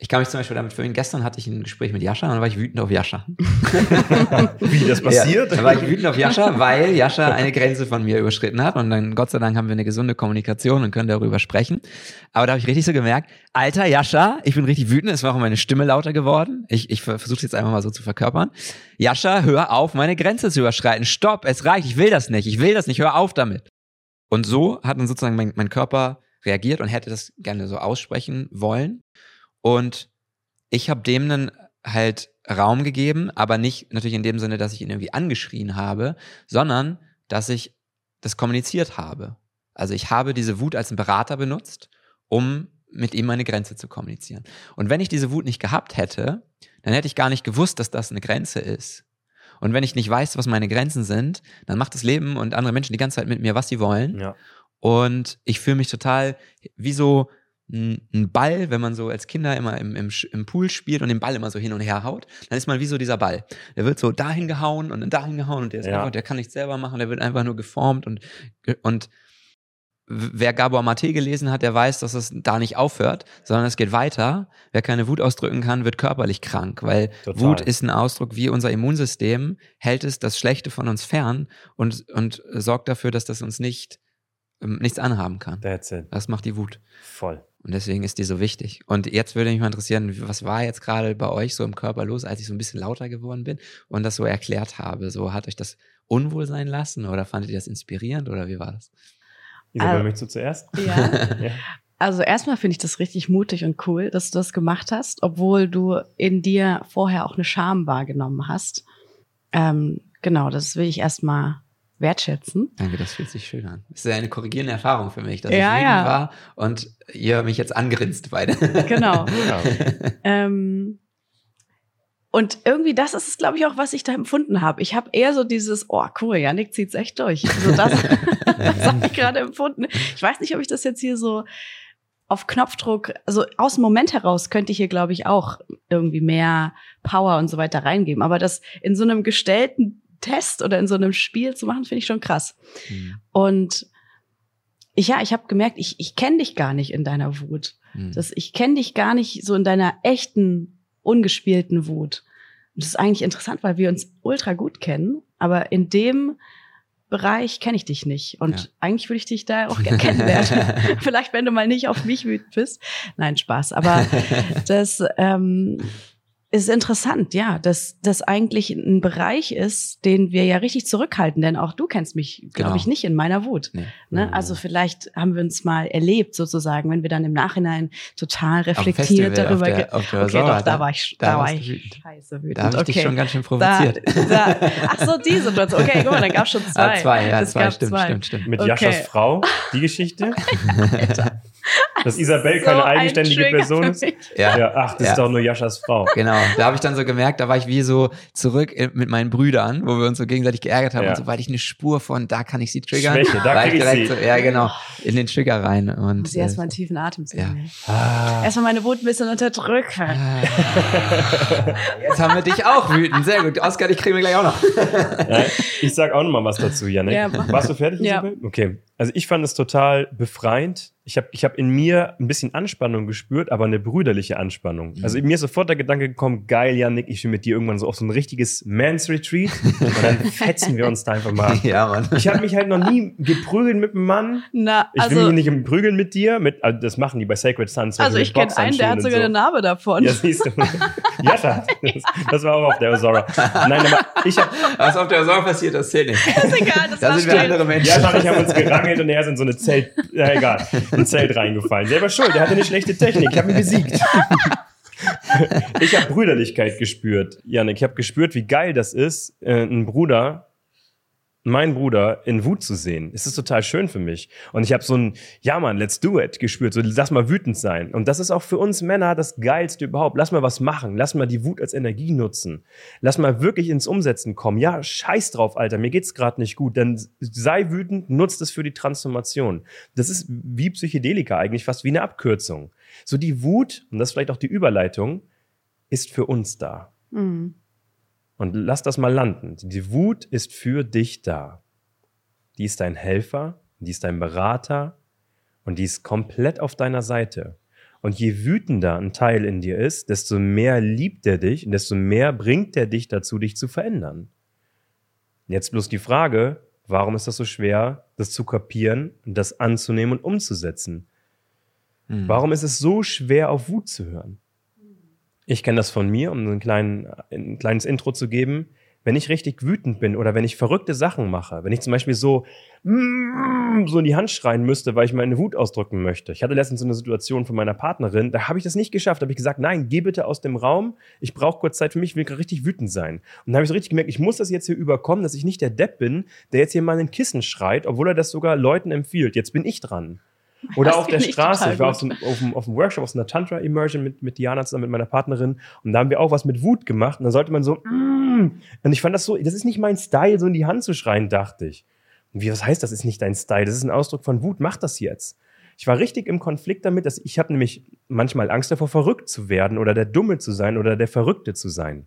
ich kann mich zum Beispiel damit verbinden. Gestern hatte ich ein Gespräch mit Jascha und dann war ich wütend auf Jascha. Wie das passiert? Ja, dann war ich wütend auf Jascha, weil Jascha eine Grenze von mir überschritten hat und dann Gott sei Dank haben wir eine gesunde Kommunikation und können darüber sprechen. Aber da habe ich richtig so gemerkt, alter Jascha, ich bin richtig wütend, es war auch meine Stimme lauter geworden. Ich, ich versuche es jetzt einfach mal so zu verkörpern. Jascha, hör auf, meine Grenze zu überschreiten. Stopp, es reicht, ich will das nicht, ich will das nicht, hör auf damit. Und so hat dann sozusagen mein, mein Körper reagiert und hätte das gerne so aussprechen wollen. Und ich habe dem dann halt Raum gegeben, aber nicht natürlich in dem Sinne, dass ich ihn irgendwie angeschrien habe, sondern dass ich das kommuniziert habe. Also ich habe diese Wut als einen Berater benutzt, um mit ihm meine Grenze zu kommunizieren. Und wenn ich diese Wut nicht gehabt hätte, dann hätte ich gar nicht gewusst, dass das eine Grenze ist. Und wenn ich nicht weiß, was meine Grenzen sind, dann macht das Leben und andere Menschen die ganze Zeit mit mir, was sie wollen. Ja. Und ich fühle mich total wie so ein Ball, wenn man so als Kinder immer im, im, im Pool spielt und den Ball immer so hin und her haut, dann ist man wie so dieser Ball. Der wird so dahin gehauen und dann dahin gehauen und der ist ja. einfach, der kann nichts selber machen, der wird einfach nur geformt und, und wer Gabor Mate gelesen hat, der weiß, dass es da nicht aufhört, sondern es geht weiter. Wer keine Wut ausdrücken kann, wird körperlich krank, weil Total. Wut ist ein Ausdruck, wie unser Immunsystem hält es das Schlechte von uns fern und, und sorgt dafür, dass das uns nicht ähm, nichts anhaben kann. That's it. Das macht die Wut. Voll. Und deswegen ist die so wichtig. Und jetzt würde mich mal interessieren, was war jetzt gerade bei euch so im Körper los, als ich so ein bisschen lauter geworden bin und das so erklärt habe? So hat euch das unwohl sein lassen oder fandet ihr das inspirierend oder wie war das? Isabel, also, möchtest du zuerst? Ja. ja. Also erstmal finde ich das richtig mutig und cool, dass du das gemacht hast, obwohl du in dir vorher auch eine Scham wahrgenommen hast. Ähm, genau, das will ich erstmal wertschätzen. Danke, das fühlt sich schön an. Das ist eine korrigierende Erfahrung für mich, dass ja, ich ja. war und ihr mich jetzt angrinst beide. Genau. Ja. ähm, und irgendwie das ist es, glaube ich, auch, was ich da empfunden habe. Ich habe eher so dieses, oh cool, Janik zieht's echt durch. So das, das habe ich gerade empfunden. Ich weiß nicht, ob ich das jetzt hier so auf Knopfdruck, also aus dem Moment heraus könnte ich hier, glaube ich, auch irgendwie mehr Power und so weiter reingeben. Aber das in so einem gestellten Test oder in so einem Spiel zu machen, finde ich schon krass. Mhm. Und ich, ja, ich habe gemerkt, ich, ich kenne dich gar nicht in deiner Wut. Mhm. Das, ich kenne dich gar nicht so in deiner echten, ungespielten Wut. Und das ist eigentlich interessant, weil wir uns ultra gut kennen, aber in dem Bereich kenne ich dich nicht. Und ja. eigentlich würde ich dich da auch gerne kennenlernen. Vielleicht, wenn du mal nicht auf mich wütend bist. Nein, Spaß. Aber das, ähm, ist interessant, ja, dass das eigentlich ein Bereich ist, den wir ja richtig zurückhalten, denn auch du kennst mich, glaube genau. ich, nicht in meiner Wut. Nee. Ne? Also vielleicht haben wir uns mal erlebt, sozusagen, wenn wir dann im Nachhinein total reflektiert darüber. Auf der, auf der okay, doch, da war ich, da, da war ich wütend. scheiße wütend. Da habe ich okay. dich schon ganz schön provoziert. Da, da, ach so, die Situation. Okay, guck mal, dann gab es schon zwei. Ah, zwei, ja, zwei, stimmt, zwei. stimmt, stimmt. Mit okay. Jaschas Frau, die Geschichte. Alter. Dass Isabel keine so eigenständige Person ist. Ja. ja. Ach, das ja. ist doch nur Jaschas Frau. Genau. Da habe ich dann so gemerkt, da war ich wie so zurück mit meinen Brüdern, wo wir uns so gegenseitig geärgert haben. Ja. Und sobald ich eine Spur von, da kann ich sie triggern. Schwäche, da krieg ich direkt sie. So, ja, genau. In den Trigger rein. Und, Muss ich erstmal einen tiefen Atem ziehen. Ja. Ah. Erstmal meine Wut ein bisschen unterdrücken. Ah. Jetzt haben wir dich auch wütend. Sehr gut. Oscar, dich kriegen wir gleich auch noch. Ja, ich sag auch noch mal was dazu, Janik. Ja, Warst du fertig, Isabel? Okay. Also ich fand es total befreiend. Ich habe ich hab in mir ein bisschen Anspannung gespürt, aber eine brüderliche Anspannung. Mhm. Also mir ist sofort der Gedanke gekommen, geil, Janik, ich will mit dir irgendwann so auf so ein richtiges Mans Retreat und dann fetzen wir uns da einfach mal. Ja, Mann. Ich habe mich halt noch nie geprügelt mit einem Mann. Na, ich will also mich nicht prügeln mit dir. Mit, also das machen die bei Sacred Sons. Also ich kenne einen, der hat sogar so. eine Narbe davon. Ja, siehst du. ja, das, das war auch auf der Osora. Nein, aber ich habe... Was auf der Osora passiert, das zählt nicht. Das ist egal, das da sind wir andere Menschen. Ja, ich habe uns gerangelt und er ist in so eine Zelt, ja egal, ein Zelt reingefallen. Selber schuld, er hatte eine schlechte Technik, ich habe ihn besiegt. ich habe Brüderlichkeit gespürt, Janik. Ich habe gespürt, wie geil das ist, äh, ein Bruder meinen Bruder in Wut zu sehen. Es ist total schön für mich. Und ich habe so ein, ja Mann, let's do it gespürt. So, lass mal wütend sein. Und das ist auch für uns Männer das Geilste überhaupt. Lass mal was machen. Lass mal die Wut als Energie nutzen. Lass mal wirklich ins Umsetzen kommen. Ja, scheiß drauf, Alter. Mir geht's gerade nicht gut. Dann sei wütend, nutzt es für die Transformation. Das ist wie Psychedelika eigentlich, fast wie eine Abkürzung. So die Wut, und das ist vielleicht auch die Überleitung, ist für uns da. Mhm. Und lass das mal landen. Die Wut ist für dich da. Die ist dein Helfer, die ist dein Berater und die ist komplett auf deiner Seite. Und je wütender ein Teil in dir ist, desto mehr liebt er dich und desto mehr bringt er dich dazu, dich zu verändern. Jetzt bloß die Frage, warum ist das so schwer, das zu kapieren und das anzunehmen und umzusetzen? Hm. Warum ist es so schwer, auf Wut zu hören? Ich kenne das von mir, um ein, kleinen, ein kleines Intro zu geben. wenn ich richtig wütend bin oder wenn ich verrückte Sachen mache, wenn ich zum Beispiel so, mm, so in die Hand schreien müsste, weil ich meine Wut ausdrücken möchte. Ich hatte letztens so eine Situation von meiner Partnerin, da habe ich das nicht geschafft. Da habe ich gesagt, nein, geh bitte aus dem Raum. Ich brauche kurz Zeit für mich, ich will richtig wütend sein. Und da habe ich so richtig gemerkt, ich muss das jetzt hier überkommen, dass ich nicht der Depp bin, der jetzt hier mal in den Kissen schreit, obwohl er das sogar Leuten empfiehlt. Jetzt bin ich dran. Oder auf der Straße. Ich war auf, so, auf, auf, einem Workshop, auf so einer Tantra-Immersion mit, mit Diana zusammen, mit meiner Partnerin. Und da haben wir auch was mit Wut gemacht. Und dann sollte man so, mm. und ich fand das so, das ist nicht mein Style, so in die Hand zu schreien, dachte ich. Und wie, was heißt, das ist nicht dein Style? Das ist ein Ausdruck von Wut. Mach das jetzt. Ich war richtig im Konflikt damit, dass ich habe nämlich manchmal Angst davor, verrückt zu werden oder der Dumme zu sein oder der Verrückte zu sein.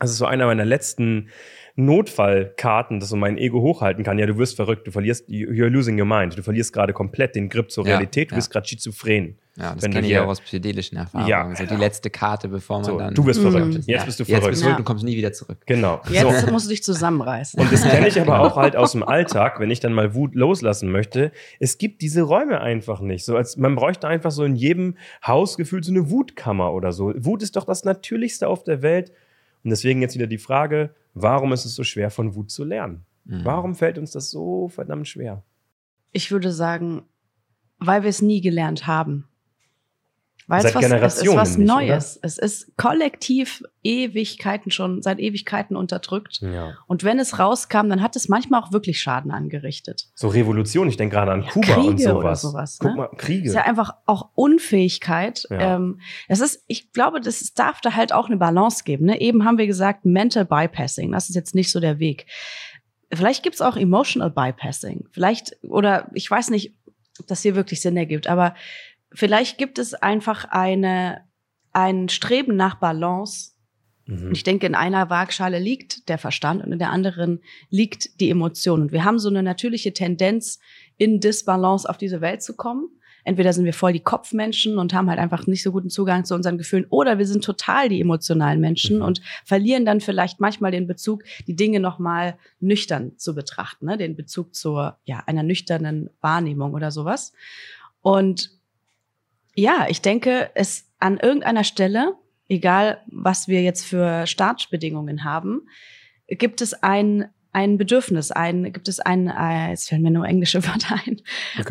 Das ist so einer meiner letzten Notfallkarten, dass so mein Ego hochhalten kann. Ja, du wirst verrückt, du verlierst, you're losing your mind. Du verlierst gerade komplett den Grip zur Realität, ja, du bist gerade schizophren. Ja, das kenne ich auch aus psychedelischen Erfahrungen. Ja, so die letzte Karte, bevor man so, dann. Du bist verrückt. Jetzt ja. bist du verrückt. Jetzt bist du verrückt und kommst nie wieder zurück. Genau. Jetzt so. musst du dich zusammenreißen. Und das kenne ich aber auch halt aus dem Alltag, wenn ich dann mal Wut loslassen möchte. Es gibt diese Räume einfach nicht. So als man bräuchte einfach so in jedem Haus gefühlt so eine Wutkammer oder so. Wut ist doch das Natürlichste auf der Welt. Und deswegen jetzt wieder die Frage, warum ist es so schwer, von Wut zu lernen? Mhm. Warum fällt uns das so verdammt schwer? Ich würde sagen, weil wir es nie gelernt haben. Weil seit es was, Generationen es ist was nicht, Neues. Oder? Es ist kollektiv Ewigkeiten schon, seit Ewigkeiten unterdrückt. Ja. Und wenn es rauskam, dann hat es manchmal auch wirklich Schaden angerichtet. So Revolution, ich denke gerade an Ja, Kuba Kriege und sowas. oder sowas, Guck ne? mal, Kriege. Es ist ja einfach auch Unfähigkeit. Ja. Ähm, das ist, ich glaube, das ist, darf da halt auch eine Balance geben. Ne? Eben haben wir gesagt, Mental Bypassing, das ist jetzt nicht so der Weg. Vielleicht gibt's auch Emotional Bypassing. Vielleicht, oder ich weiß nicht, ob das hier wirklich Sinn ergibt, aber vielleicht gibt es einfach eine, ein Streben nach Balance. Mhm. Und ich denke, in einer Waagschale liegt der Verstand und in der anderen liegt die Emotion. Und wir haben so eine natürliche Tendenz, in Disbalance auf diese Welt zu kommen. Entweder sind wir voll die Kopfmenschen und haben halt einfach nicht so guten Zugang zu unseren Gefühlen, oder wir sind total die emotionalen Menschen Mhm. und verlieren dann vielleicht manchmal den Bezug, die Dinge nochmal nüchtern zu betrachten, ne? den Bezug zur, ja, einer nüchternen Wahrnehmung oder sowas. Und ja, ich denke, es an irgendeiner Stelle, egal was wir jetzt für Startbedingungen haben, gibt es ein ein Bedürfnis, ein gibt es ein, äh, jetzt fällen mir nur englische Wörter ein,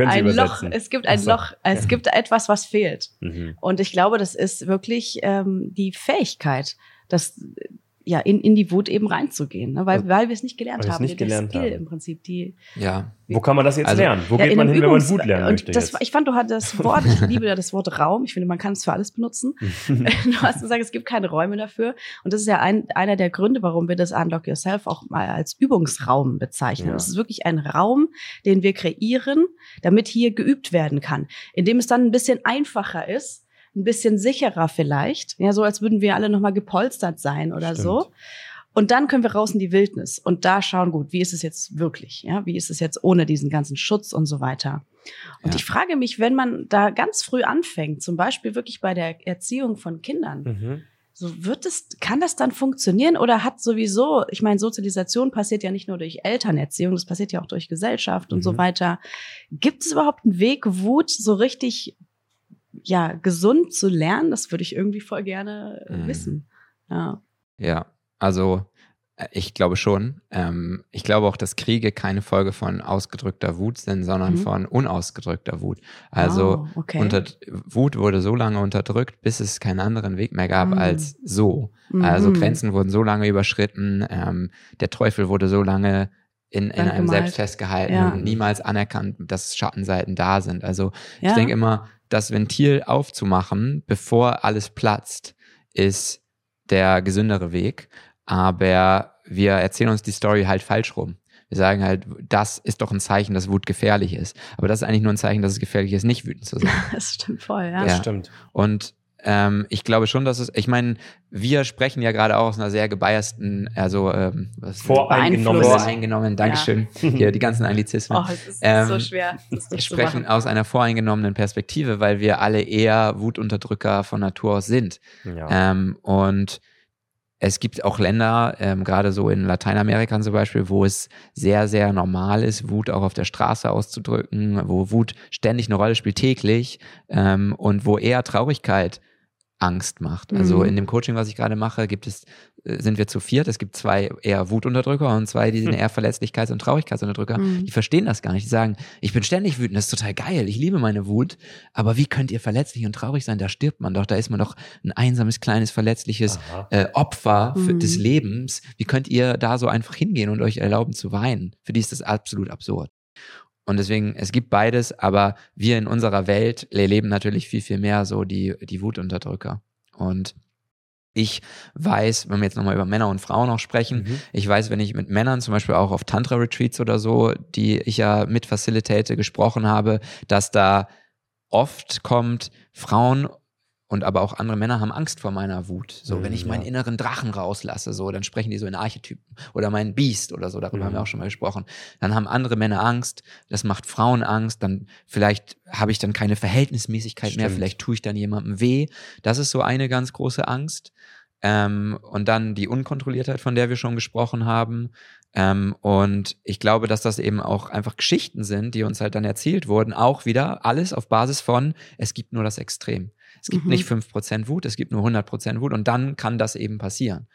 ein Loch. Es gibt ein so, Loch. Es ja. gibt etwas, was fehlt. Mhm. Und ich glaube, das ist wirklich ähm, die Fähigkeit, das äh, ja in, in die Wut eben reinzugehen, ne? weil, weil wir es nicht gelernt haben. nicht gelernt Skill haben. im Prinzip, die Ja. Wo kann man das jetzt Also, lernen? Wo ja, geht man hin, wenn man Übungs- Wut lernen möchte? Das, jetzt? ich fand, du hattest das Wort, ich liebe ja das Wort Raum. Ich finde, man kann es für alles benutzen. Du hast gesagt, es gibt keine Räume dafür. Und das ist ja ein, einer der Gründe, warum wir das Unlock Yourself auch mal als Übungsraum bezeichnen. Ja. Es ist wirklich ein Raum, den wir kreieren, damit hier geübt werden kann. Indem es dann ein bisschen einfacher ist, ein bisschen sicherer vielleicht. Ja, so als würden wir alle nochmal gepolstert sein oder Stimmt. so. Und dann können wir raus in die Wildnis und da schauen, gut, wie ist es jetzt wirklich? Ja, wie ist es jetzt ohne diesen ganzen Schutz und so weiter? Und Ja. ich frage mich, wenn man da ganz früh anfängt, zum Beispiel wirklich bei der Erziehung von Kindern, Mhm. so wird es, kann das dann funktionieren oder hat sowieso, ich meine, Sozialisation passiert ja nicht nur durch Elternerziehung, das passiert ja auch durch Gesellschaft und so Mhm. weiter. Gibt es überhaupt einen Weg, Wut so richtig, ja, gesund zu lernen? Das würde ich irgendwie voll gerne äh, Mhm. wissen. Ja. Ja, also äh, ich glaube schon. Ähm, ich glaube auch, dass Kriege keine Folge von ausgedrückter Wut sind, sondern Mhm. von unausgedrückter Wut. Also oh, okay. unter, Wut wurde so lange unterdrückt, bis es keinen anderen Weg mehr gab Mhm. als so. Also Mhm. Grenzen wurden so lange überschritten, ähm, der Teufel wurde so lange in, in einem gemalt. selbst festgehalten Ja. und niemals anerkannt, dass Schattenseiten da sind. Also ja. ich denke immer, das Ventil aufzumachen, bevor alles platzt, ist der gesündere Weg. Aber wir erzählen uns die Story halt falsch rum. Wir sagen halt, das ist doch ein Zeichen, dass Wut gefährlich ist. Aber das ist eigentlich nur ein Zeichen, dass es gefährlich ist, nicht wütend zu sein. das stimmt voll, ja. Das Ja. stimmt. Und ähm, ich glaube schon, dass es, ich meine, wir sprechen ja gerade auch aus einer sehr gebiasten, also ähm, was Voreingenommen. Beeinflusst. voreingenommen, Dankeschön. Hier die ganzen Anglizismen. Oh, es ist Ähm, so schwer, das Wir zu sprechen aus einer voreingenommenen Perspektive, weil wir alle eher Wutunterdrücker von Natur aus sind. Ja. Ähm, und es gibt auch Länder, ähm, gerade so in Lateinamerika zum Beispiel, wo es sehr, sehr normal ist, Wut auch auf der Straße auszudrücken, wo Wut ständig eine Rolle spielt, täglich, ähm, und wo eher Traurigkeit Angst macht. Also mhm. in dem Coaching, was ich gerade mache, gibt es, äh, sind wir zu viert. Es gibt zwei eher Wutunterdrücker und zwei, die sind hm. eher Verletzlichkeits- und Traurigkeitsunterdrücker. Mhm. Die verstehen das gar nicht. Die sagen, ich bin ständig wütend, das ist total geil, ich liebe meine Wut. Aber wie könnt ihr verletzlich und traurig sein? Da stirbt man doch, da ist man doch ein einsames, kleines, verletzliches äh, Opfer für, mhm. des Lebens. Wie könnt ihr da so einfach hingehen und euch erlauben zu weinen? Für die ist das absolut absurd. Und deswegen, es gibt beides, aber wir in unserer Welt erleben natürlich viel, viel mehr so die, die Wutunterdrücker. Und ich weiß, wenn wir jetzt nochmal über Männer und Frauen auch sprechen, mhm. ich weiß, wenn ich mit Männern zum Beispiel auch auf Tantra-Retreats oder so, die ich ja mit facilitate, gesprochen habe, dass da oft kommt, Frauen und aber auch andere Männer haben Angst vor meiner Wut. So, wenn ich mhm, meinen inneren Drachen rauslasse, so, dann sprechen die so in Archetypen. Oder mein Biest oder so, darüber mhm. haben wir mhm. auch schon mal gesprochen. Dann haben andere Männer Angst, das macht Frauen Angst, dann vielleicht habe ich dann keine Verhältnismäßigkeit Stimmt. mehr, vielleicht tue ich dann jemandem weh. Das ist so eine ganz große Angst. Ähm, und dann die Unkontrolliertheit, von der wir schon gesprochen haben. Ähm, und ich glaube, dass das eben auch einfach Geschichten sind, die uns halt dann erzählt wurden. Auch wieder alles auf Basis von, es gibt nur das Extrem. Es gibt mhm. nicht 5% Wut, es gibt nur 100% Wut und dann kann das eben passieren.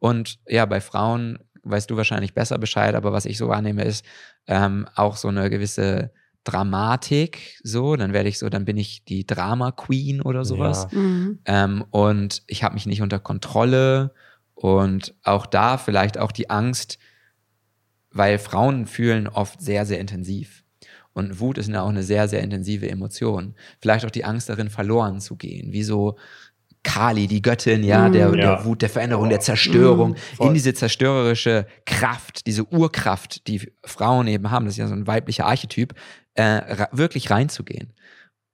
Und ja, bei Frauen weißt du wahrscheinlich besser Bescheid, aber was ich so wahrnehme, ist ähm, auch so eine gewisse Dramatik, so, dann werde ich so, dann bin ich die Drama Queen oder sowas. Ja. Mhm. Ähm, und ich habe mich nicht unter Kontrolle und auch da vielleicht auch die Angst, weil Frauen fühlen oft sehr, sehr intensiv. Und Wut ist ja auch eine sehr, sehr intensive Emotion. Vielleicht auch die Angst darin, verloren zu gehen. Wie so Kali, die Göttin, ja, der, mm, ja. der Wut, der Veränderung, der Zerstörung, mm, in diese zerstörerische Kraft, diese Urkraft, die Frauen eben haben, das ist ja so ein weiblicher Archetyp, äh, wirklich reinzugehen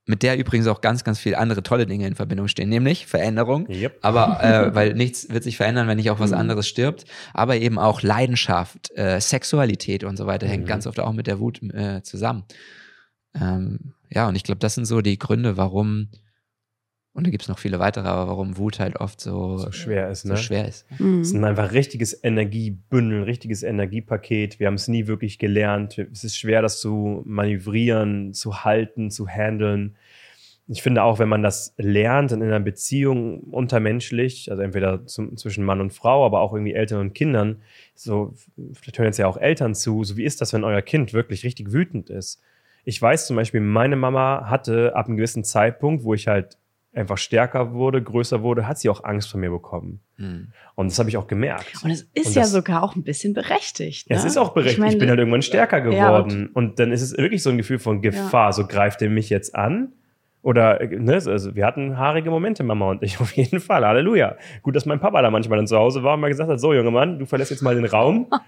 mit der übrigens auch ganz, ganz viele andere tolle Dinge in Verbindung stehen, nämlich Veränderung. Yep. Aber äh, weil nichts wird sich verändern, wenn nicht auch was mhm. anderes stirbt. Aber eben auch Leidenschaft, äh, Sexualität und so weiter mhm. hängt ganz oft auch mit der Wut äh, zusammen. Ähm, ja, und ich glaube, das sind so die Gründe, warum und da gibt es noch viele weitere, aber warum Wut halt oft so, so schwer ist. So ne? schwer ist. Mhm. Es ist ein einfach richtiges Energiebündel, richtiges Energiepaket. Wir haben es nie wirklich gelernt. Es ist schwer, das zu manövrieren, zu halten, zu handeln. Ich finde auch, wenn man das lernt in einer Beziehung untermenschlich, also entweder zum, zwischen Mann und Frau, aber auch irgendwie Eltern und Kindern, so, vielleicht hören jetzt ja auch Eltern zu, so wie ist das, wenn euer Kind wirklich richtig wütend ist? Ich weiß zum Beispiel, meine Mama hatte ab einem gewissen Zeitpunkt, wo ich halt einfach stärker wurde, größer wurde, hat sie auch Angst vor mir bekommen. Hm. Und das habe ich auch gemerkt. Und es ist und ja sogar auch ein bisschen berechtigt. Ne? Es ist auch berechtigt. Ich, mein, ich bin halt irgendwann stärker geworden. Ja, und, und, dann ist es wirklich so ein Gefühl von Gefahr. Ja. So greift er mich jetzt an. Oder, ne, also wir hatten haarige Momente, Mama und ich, auf jeden Fall. Halleluja. Gut, dass mein Papa da manchmal dann zu Hause war und mal gesagt hat: So, junger Mann, du verlässt jetzt mal den Raum.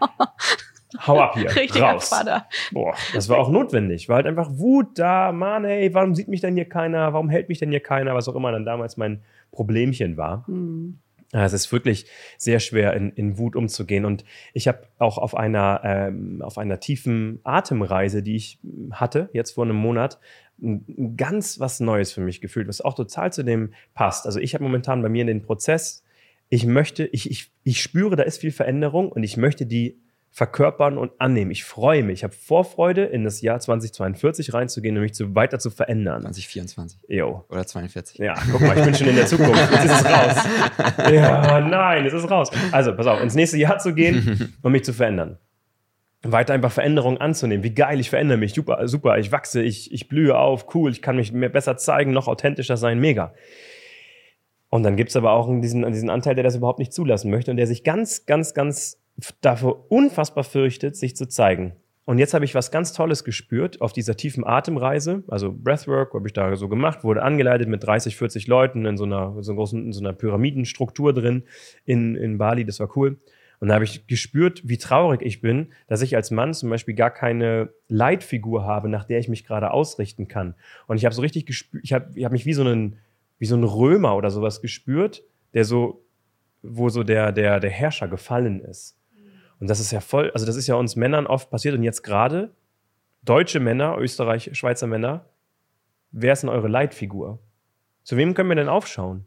Hau ab hier. Richtig raus. Vater. Boah, das war auch notwendig. War halt einfach Wut da, Mann, ey, warum sieht mich denn hier keiner? Warum hält mich denn hier keiner? Was auch immer dann damals mein Problemchen war. Mhm. Es ist wirklich sehr schwer, in, in Wut umzugehen. Und ich habe auch auf einer, ähm, auf einer tiefen Atemreise, die ich hatte, jetzt vor einem Monat, ganz was Neues für mich gefühlt, was auch total zu dem passt. Also ich habe momentan bei mir in den Prozess, ich möchte, ich, ich, ich spüre, da ist viel Veränderung und ich möchte die verkörpern und annehmen. Ich freue mich. Ich habe Vorfreude, in das Jahr 2042 reinzugehen und mich zu, weiter zu verändern. 2024. Jo. Oder 42. Ja, guck mal, ich bin schon in der Zukunft. Jetzt ist es raus. Ja, nein, es ist raus. Also, pass auf, ins nächste Jahr zu gehen und mich zu verändern. Weiter einfach Veränderungen anzunehmen. Wie geil, ich verändere mich. Super, super, ich wachse, ich, ich blühe auf, cool, ich kann mich mehr besser zeigen, noch authentischer sein, mega. Und dann gibt es aber auch diesen, diesen Anteil, der das überhaupt nicht zulassen möchte und der sich ganz, ganz, ganz davor unfassbar fürchtet, sich zu zeigen. Und jetzt habe ich was ganz Tolles gespürt auf dieser tiefen Atemreise. Also Breathwork habe ich da so gemacht, wurde angeleitet mit 30, 40 Leuten in so einer, so, großen, in so einer Pyramidenstruktur drin in, in Bali. Das war cool. Und da habe ich gespürt, wie traurig ich bin, dass ich als Mann zum Beispiel gar keine Leitfigur habe, nach der ich mich gerade ausrichten kann. Und ich habe so richtig gespürt, ich habe ich hab mich wie so, einen, wie so ein Römer oder sowas gespürt, der so, wo so der, der, der Herrscher gefallen ist. Und das ist ja voll, also das ist ja uns Männern oft passiert und jetzt gerade deutsche Männer, Österreich, Schweizer Männer, wer ist denn eure Leitfigur? Zu wem können wir denn aufschauen?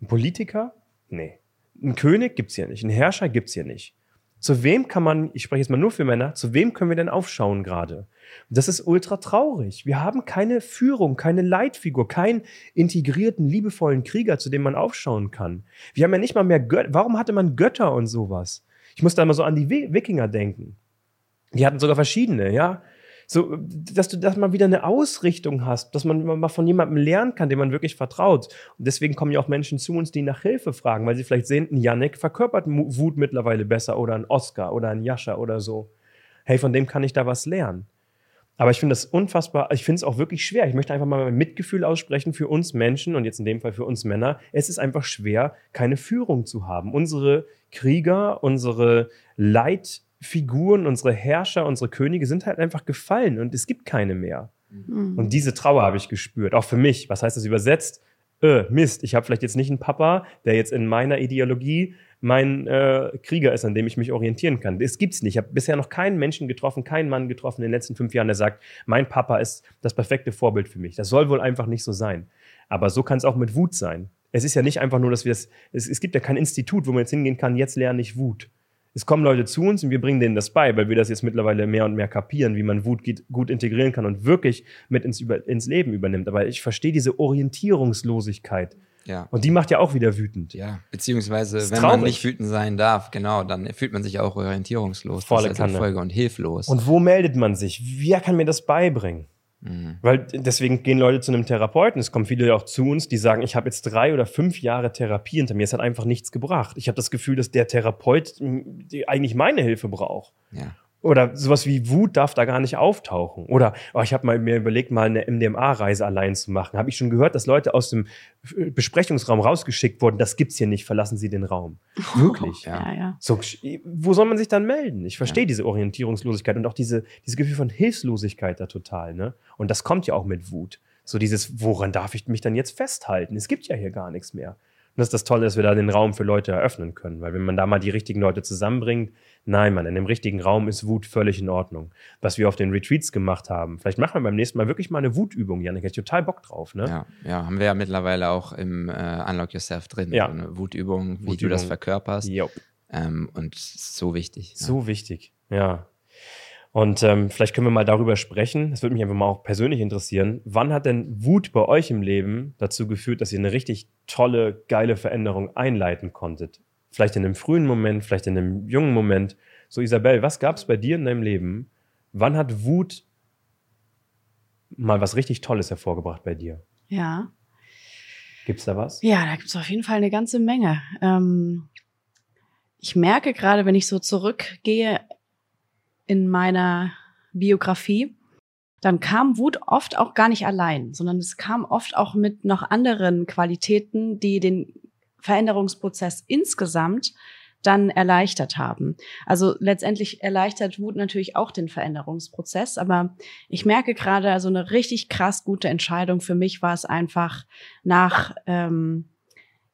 Ein Politiker? Nee. Ein König gibt's hier nicht, ein Herrscher gibt's hier nicht. Zu wem kann man, ich spreche jetzt mal nur für Männer, zu wem können wir denn aufschauen gerade? Das ist ultra traurig. Wir haben keine Führung, keine Leitfigur, keinen integrierten, liebevollen Krieger, zu dem man aufschauen kann. Wir haben ja nicht mal mehr Götter. Warum hatte man Götter und sowas? Ich muss da immer so an die Wikinger denken. Die hatten sogar verschiedene, ja. So, dass du dass man wieder eine Ausrichtung hast, dass man mal von jemandem lernen kann, dem man wirklich vertraut. Und deswegen kommen ja auch Menschen zu uns, die nach Hilfe fragen, weil sie vielleicht sehen, ein Yannick verkörpert Wut mittlerweile besser oder ein Oscar oder ein Jascha oder so. Hey, von dem kann ich da was lernen. Aber ich finde das unfassbar, ich finde es auch wirklich schwer. Ich möchte einfach mal mein Mitgefühl aussprechen für uns Menschen und jetzt in dem Fall für uns Männer. Es ist einfach schwer, keine Führung zu haben. Unsere Krieger, unsere Leitfiguren, unsere Herrscher, unsere Könige sind halt einfach gefallen und es gibt keine mehr. Mhm. Und diese Trauer habe ich gespürt, auch für mich. Was heißt das übersetzt? Äh, Mist, ich habe vielleicht jetzt nicht einen Papa, der jetzt in meiner Ideologie mein äh, Krieger ist, an dem ich mich orientieren kann. Das gibt's nicht. Ich habe bisher noch keinen Menschen getroffen, keinen Mann getroffen in den letzten fünf Jahren, der sagt, mein Papa ist das perfekte Vorbild für mich. Das soll wohl einfach nicht so sein. Aber so kann es auch mit Wut sein. Es ist ja nicht einfach nur, dass wir es, es, es gibt ja kein Institut, wo man jetzt hingehen kann, jetzt lerne ich Wut. Es kommen Leute zu uns und wir bringen denen das bei, weil wir das jetzt mittlerweile mehr und mehr kapieren, wie man Wut gut integrieren kann und wirklich mit ins, ins Leben übernimmt. Aber ich verstehe diese Orientierungslosigkeit ja. Und die macht ja auch wieder wütend. Ja, beziehungsweise wenn traurig. man nicht wütend sein darf, genau, dann fühlt man sich auch orientierungslos. Volle das Kanne. Folge und hilflos. Und wo meldet man sich? Wer kann mir das beibringen? Mhm. Weil deswegen gehen Leute zu einem Therapeuten. Es kommen viele auch zu uns, die sagen, ich habe jetzt drei oder fünf Jahre Therapie hinter mir. Es hat einfach nichts gebracht. Ich habe das Gefühl, dass der Therapeut eigentlich meine Hilfe braucht. Ja. Oder sowas wie Wut darf da gar nicht auftauchen. Oder oh, ich habe mal mir überlegt, mal eine MDMA-Reise allein zu machen. Habe ich schon gehört, dass Leute aus dem äh, Besprechungsraum rausgeschickt wurden. Das gibt's hier nicht. Verlassen Sie den Raum. Wirklich. ja. ja. So, wo soll man sich dann melden? Ich verstehe ja. diese Orientierungslosigkeit und auch diese, dieses Gefühl von Hilflosigkeit da total. Ne? Und das kommt ja auch mit Wut. So dieses, woran darf ich mich dann jetzt festhalten? Es gibt ja hier gar nichts mehr. Und das ist das Tolle, dass wir da den Raum für Leute eröffnen können. Weil wenn man da mal die richtigen Leute zusammenbringt, nein, man, in dem richtigen Raum ist Wut völlig in Ordnung. Was wir auf den Retreats gemacht haben. Vielleicht machen wir beim nächsten Mal wirklich mal eine Wutübung, Janik. Hätte ich total Bock drauf, ne? Ja, ja, haben wir ja mittlerweile auch im äh, Unlock Yourself drin. Ja. So eine Wutübung, wie Wutübung. du das verkörperst. Ähm, und so wichtig. Ja. So wichtig, ja. Und ähm, vielleicht können wir mal darüber sprechen. Das würde mich einfach mal auch persönlich interessieren. Wann hat denn Wut bei euch im Leben dazu geführt, dass ihr eine richtig tolle, geile Veränderung einleiten konntet? Vielleicht in einem frühen Moment, vielleicht in einem jungen Moment. So, Isabel, was gab es bei dir in deinem Leben? Wann hat Wut mal was richtig Tolles hervorgebracht bei dir? Ja. Gibt es da was? Ja, da gibt es auf jeden Fall eine ganze Menge. Ähm, ich merke gerade, wenn ich so zurückgehe in meiner Biografie, dann kam Wut oft auch gar nicht allein, sondern es kam oft auch mit noch anderen Qualitäten, die den Veränderungsprozess insgesamt dann erleichtert haben. Also letztendlich erleichtert Wut natürlich auch den Veränderungsprozess, aber ich merke gerade, also eine richtig krass gute Entscheidung für mich war es einfach nach ähm,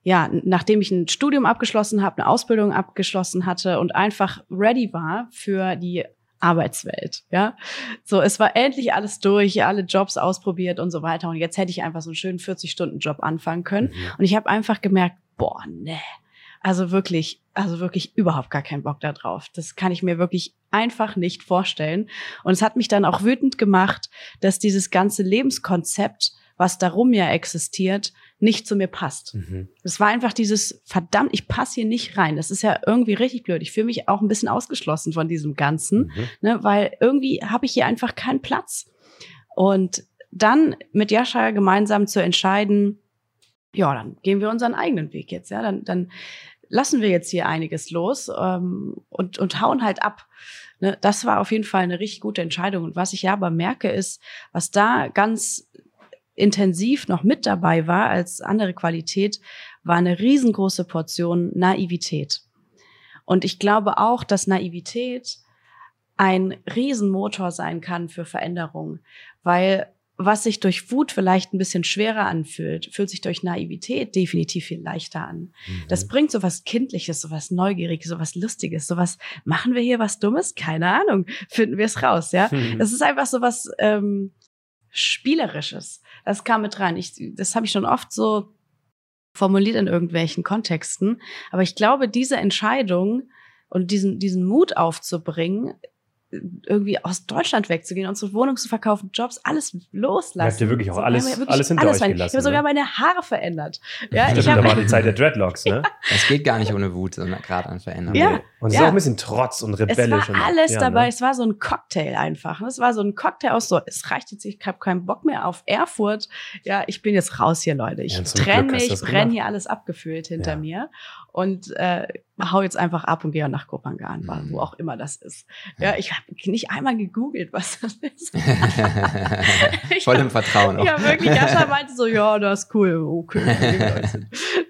ja, nachdem ich ein Studium abgeschlossen habe, eine Ausbildung abgeschlossen hatte und einfach ready war für die Arbeitswelt, ja. So, es war endlich alles durch, alle Jobs ausprobiert und so weiter. Und jetzt hätte ich einfach so einen schönen 40-Stunden-Job anfangen können. Mhm. Und ich habe einfach gemerkt, boah, ne. Also wirklich, also wirklich überhaupt gar keinen Bock da drauf. Das kann ich mir wirklich einfach nicht vorstellen. Und es hat mich dann auch wütend gemacht, dass dieses ganze Lebenskonzept, was darum ja existiert, nicht zu mir passt. Mhm. Das war einfach dieses, verdammt, ich passe hier nicht rein. Das ist ja irgendwie richtig blöd. Ich fühle mich auch ein bisschen ausgeschlossen von diesem Ganzen, mhm. ne, weil irgendwie habe ich hier einfach keinen Platz. Und dann mit Jascha gemeinsam zu entscheiden, ja, dann gehen wir unseren eigenen Weg jetzt, ja, dann, dann lassen wir jetzt hier einiges los ähm, und, und hauen halt ab. Ne, das war auf jeden Fall eine richtig gute Entscheidung. Und was ich ja aber merke, ist, was da ganz intensiv noch mit dabei war als andere Qualität, war eine riesengroße Portion Naivität. Und ich glaube auch, dass Naivität ein Riesenmotor sein kann für Veränderung, weil was sich durch Wut vielleicht ein bisschen schwerer anfühlt, fühlt sich durch Naivität definitiv viel leichter an. Mhm. Das bringt so was Kindliches, so was Neugieriges, so was Lustiges, so was, machen wir hier was Dummes? Keine Ahnung, finden wir es raus, ja. Mhm. Das ist einfach so was ähm, Spielerisches. Das kam mit rein. Ich, das habe ich schon oft so formuliert in irgendwelchen Kontexten. Aber ich glaube, diese Entscheidung und diesen, diesen Mut aufzubringen, irgendwie aus Deutschland wegzugehen, unsere Wohnung zu verkaufen, Jobs, alles loslassen. Habt ihr wirklich auch so, alles, wirklich alles hinter alles euch gelassen? Ich habe sogar ne? meine Haare verändert. Ja, Stimmt, ich war die Zeit der Dreadlocks, ne? Es geht gar nicht ohne Wut, sondern gerade an Veränderungen. Ja. Und es ja. ist auch ein bisschen Trotz und rebellisch. Es war alles ja, dabei. Ne? Es war so ein Cocktail einfach. Es war so ein Cocktail aus so, es reicht jetzt, ich habe keinen Bock mehr auf Erfurt. Ja, ich bin jetzt raus hier, Leute. Ich ja, trenne mich, brenne hier alles abgefühlt hinter mir und äh, hau jetzt einfach ab und gehe nach Kopangan, mhm. wo auch immer das ist. Ja, ich habe nicht einmal gegoogelt, was das ist. Voll im Vertrauen. Auch. Ja, wirklich. Jascha meinte so, ja, das ist cool. Okay.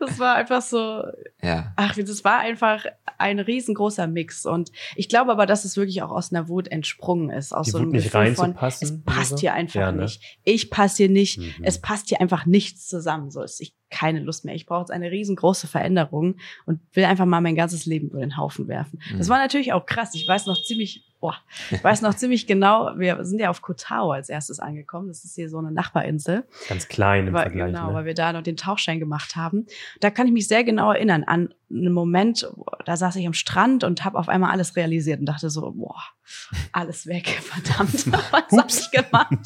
das war einfach so, ja. ach, das war einfach ein riesengroßer Mix. Und ich glaube aber, dass es wirklich auch aus einer Wut entsprungen ist. Aus Die so einem Wut nicht Gefühl von, es passt hier einfach ja, ne? nicht. Ich passe hier nicht. Mhm. Es passt hier einfach nichts zusammen. So ist ich keine Lust mehr. Ich brauche jetzt eine riesengroße Veränderung und will einfach mal mein ganzes Leben über den Haufen werfen. Mhm. Das war natürlich auch krass. Ich weiß noch ziemlich boah, ich weiß noch ziemlich genau, wir sind ja auf Kotao als erstes angekommen. Das ist hier so eine Nachbarinsel. Ganz klein im weil, Vergleich. Genau, ne? weil wir da noch den Tauchschein gemacht haben. Da kann ich mich sehr genau erinnern an einen Moment, da saß ich am Strand und habe auf einmal alles realisiert und dachte so, boah, alles weg, verdammt, was habe ich gemacht?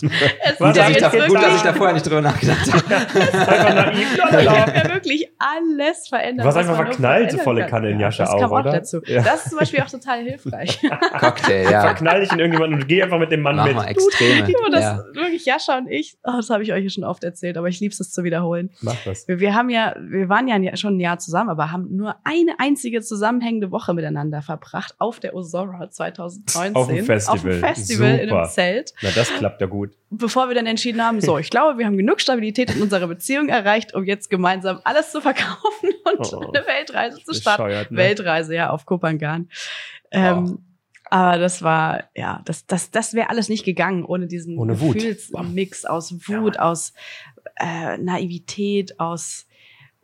Es gut, dass ich da, gut, dass ich da vorher nicht drüber nachgedacht habe. einfach naiv. ich habe ja wirklich alles verändert. Du warst einfach verknallt, so volle Kanne in Jascha ja, das kam auch, oder? dazu. Ja. Das ist zum Beispiel auch total hilfreich. Cocktail, ja. Verknall dich in irgendjemanden und geh einfach mit dem Mann Mach mit. Mal Extreme. Du, das ja. wirklich Jascha und ich, oh, das habe ich euch ja schon oft erzählt, aber ich liebe es zu wiederholen. Mach das. Wir, wir haben ja, wir waren ja schon ein Jahr zusammen, aber haben nur eine einzige zusammenhängende Woche miteinander verbracht auf der Osora 2019. Auf dem Festival. Auf dem Festival Super. in einem Zelt. Na, das klappt ja gut. Bevor wir dann entschieden haben, so, ich glaube, wir haben genug Stabilität in unserer Beziehung erreicht, um jetzt gemeinsam alles zu verkaufen und Oh, eine Weltreise zu starten. Ne? Weltreise, ja, auf Kopangan. Ähm, aber das war, ja, das, das, das wäre alles nicht gegangen ohne diesen Ohne Wut. Gefühlsmix aus Wut, aus äh, Naivität, aus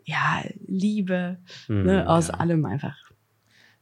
ja, Liebe, Hm, ne, aus ja. allem einfach.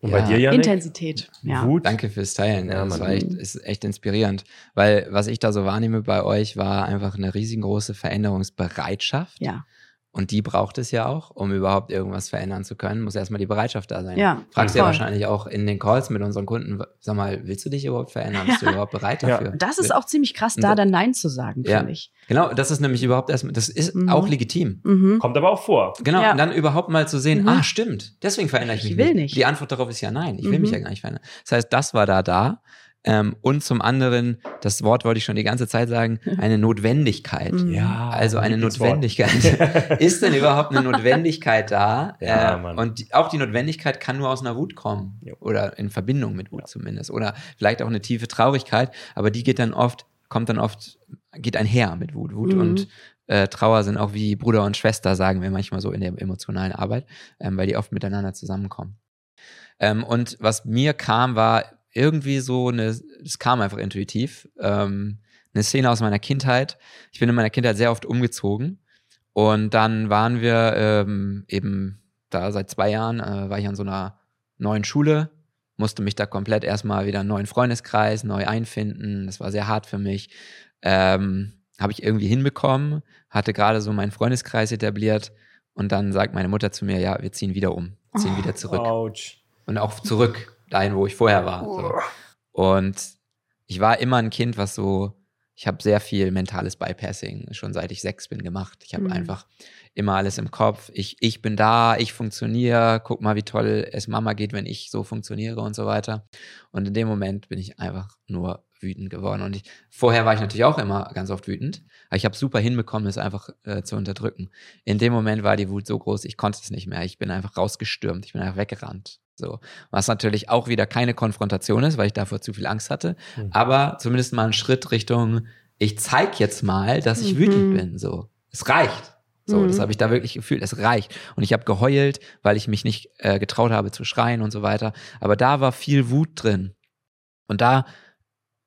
Und Ja. bei dir, Janik? Intensität. Ja. Wut? Danke fürs Teilen. Ja, das war echt, ist echt inspirierend. Weil was ich da so wahrnehme bei euch, war einfach eine riesengroße Veränderungsbereitschaft. Ja. Und die braucht es ja auch, um überhaupt irgendwas verändern zu können, muss erstmal die Bereitschaft da sein. Ja, Fragst du ja wahrscheinlich auch in den Calls mit unseren Kunden, sag mal, willst du dich überhaupt verändern? Bist du überhaupt bereit Ja. dafür? Das ist auch ziemlich krass, da dann Nein zu sagen, Ja. finde ich. Genau, das ist nämlich überhaupt erstmal, das ist Mhm. auch legitim. Mhm. Kommt aber auch vor. Genau, Ja. und dann überhaupt mal zu sehen, Mhm. ah, stimmt, deswegen verändere ich mich Ich will nicht. Die Antwort darauf ist ja nein, ich will mich Mhm. ja gar nicht verändern. Das heißt, das war da da. Ähm, und zum anderen, das Wort wollte ich schon die ganze Zeit sagen, eine Notwendigkeit. Mhm. Ja. Also eine. Notwendigkeit. ist denn überhaupt eine Notwendigkeit da? Ja, äh, Mann. und die, auch die Notwendigkeit kann nur aus einer Wut kommen. Jo. Oder in Verbindung mit Wut Ja. zumindest. Oder vielleicht auch eine tiefe Traurigkeit, aber die geht dann oft, kommt dann oft, geht einher mit Wut. Wut Mhm. und äh, Trauer sind auch wie Bruder und Schwester, sagen wir manchmal so in der emotionalen Arbeit, ähm, weil die oft miteinander zusammenkommen. Ähm, und was mir kam, war irgendwie so eine, es kam einfach intuitiv, ähm, eine Szene aus meiner Kindheit. Ich bin in meiner Kindheit sehr oft umgezogen und dann waren wir ähm, eben da seit zwei Jahren, äh, war ich an so einer neuen Schule, musste mich da komplett erstmal wieder einen neuen Freundeskreis neu einfinden. Das war sehr hart für mich. Ähm, Habe ich irgendwie hinbekommen, hatte gerade so meinen Freundeskreis etabliert und dann sagt meine Mutter zu mir, ja, wir ziehen wieder um, ziehen wieder zurück Autsch. und auch zurück dahin, wo ich vorher war. So. Und ich war immer ein Kind, was so, ich habe sehr viel mentales Bypassing schon seit ich sechs bin gemacht. Ich habe Mhm. einfach immer alles im Kopf. Ich, ich bin da, ich funktioniere, guck mal, wie toll es Mama geht, wenn ich so funktioniere und so weiter. Und in dem Moment bin ich einfach nur wütend geworden. Und ich, vorher war ich natürlich auch immer ganz oft wütend, aber ich habe super hinbekommen, es einfach äh, zu unterdrücken. In dem Moment war die Wut so groß, ich konnte es nicht mehr. Ich bin einfach rausgestürmt, ich bin einfach weggerannt. So. Was natürlich auch wieder keine Konfrontation ist, weil ich davor zu viel Angst hatte, Mhm. aber zumindest mal ein Schritt Richtung, ich zeig jetzt mal, dass ich Mhm. wütend bin. So. Es reicht. So, Mhm. das habe ich da wirklich gefühlt. Es reicht. Und ich habe geheult, weil ich mich nicht äh, getraut habe zu schreien und so weiter. Aber da war viel Wut drin. Und da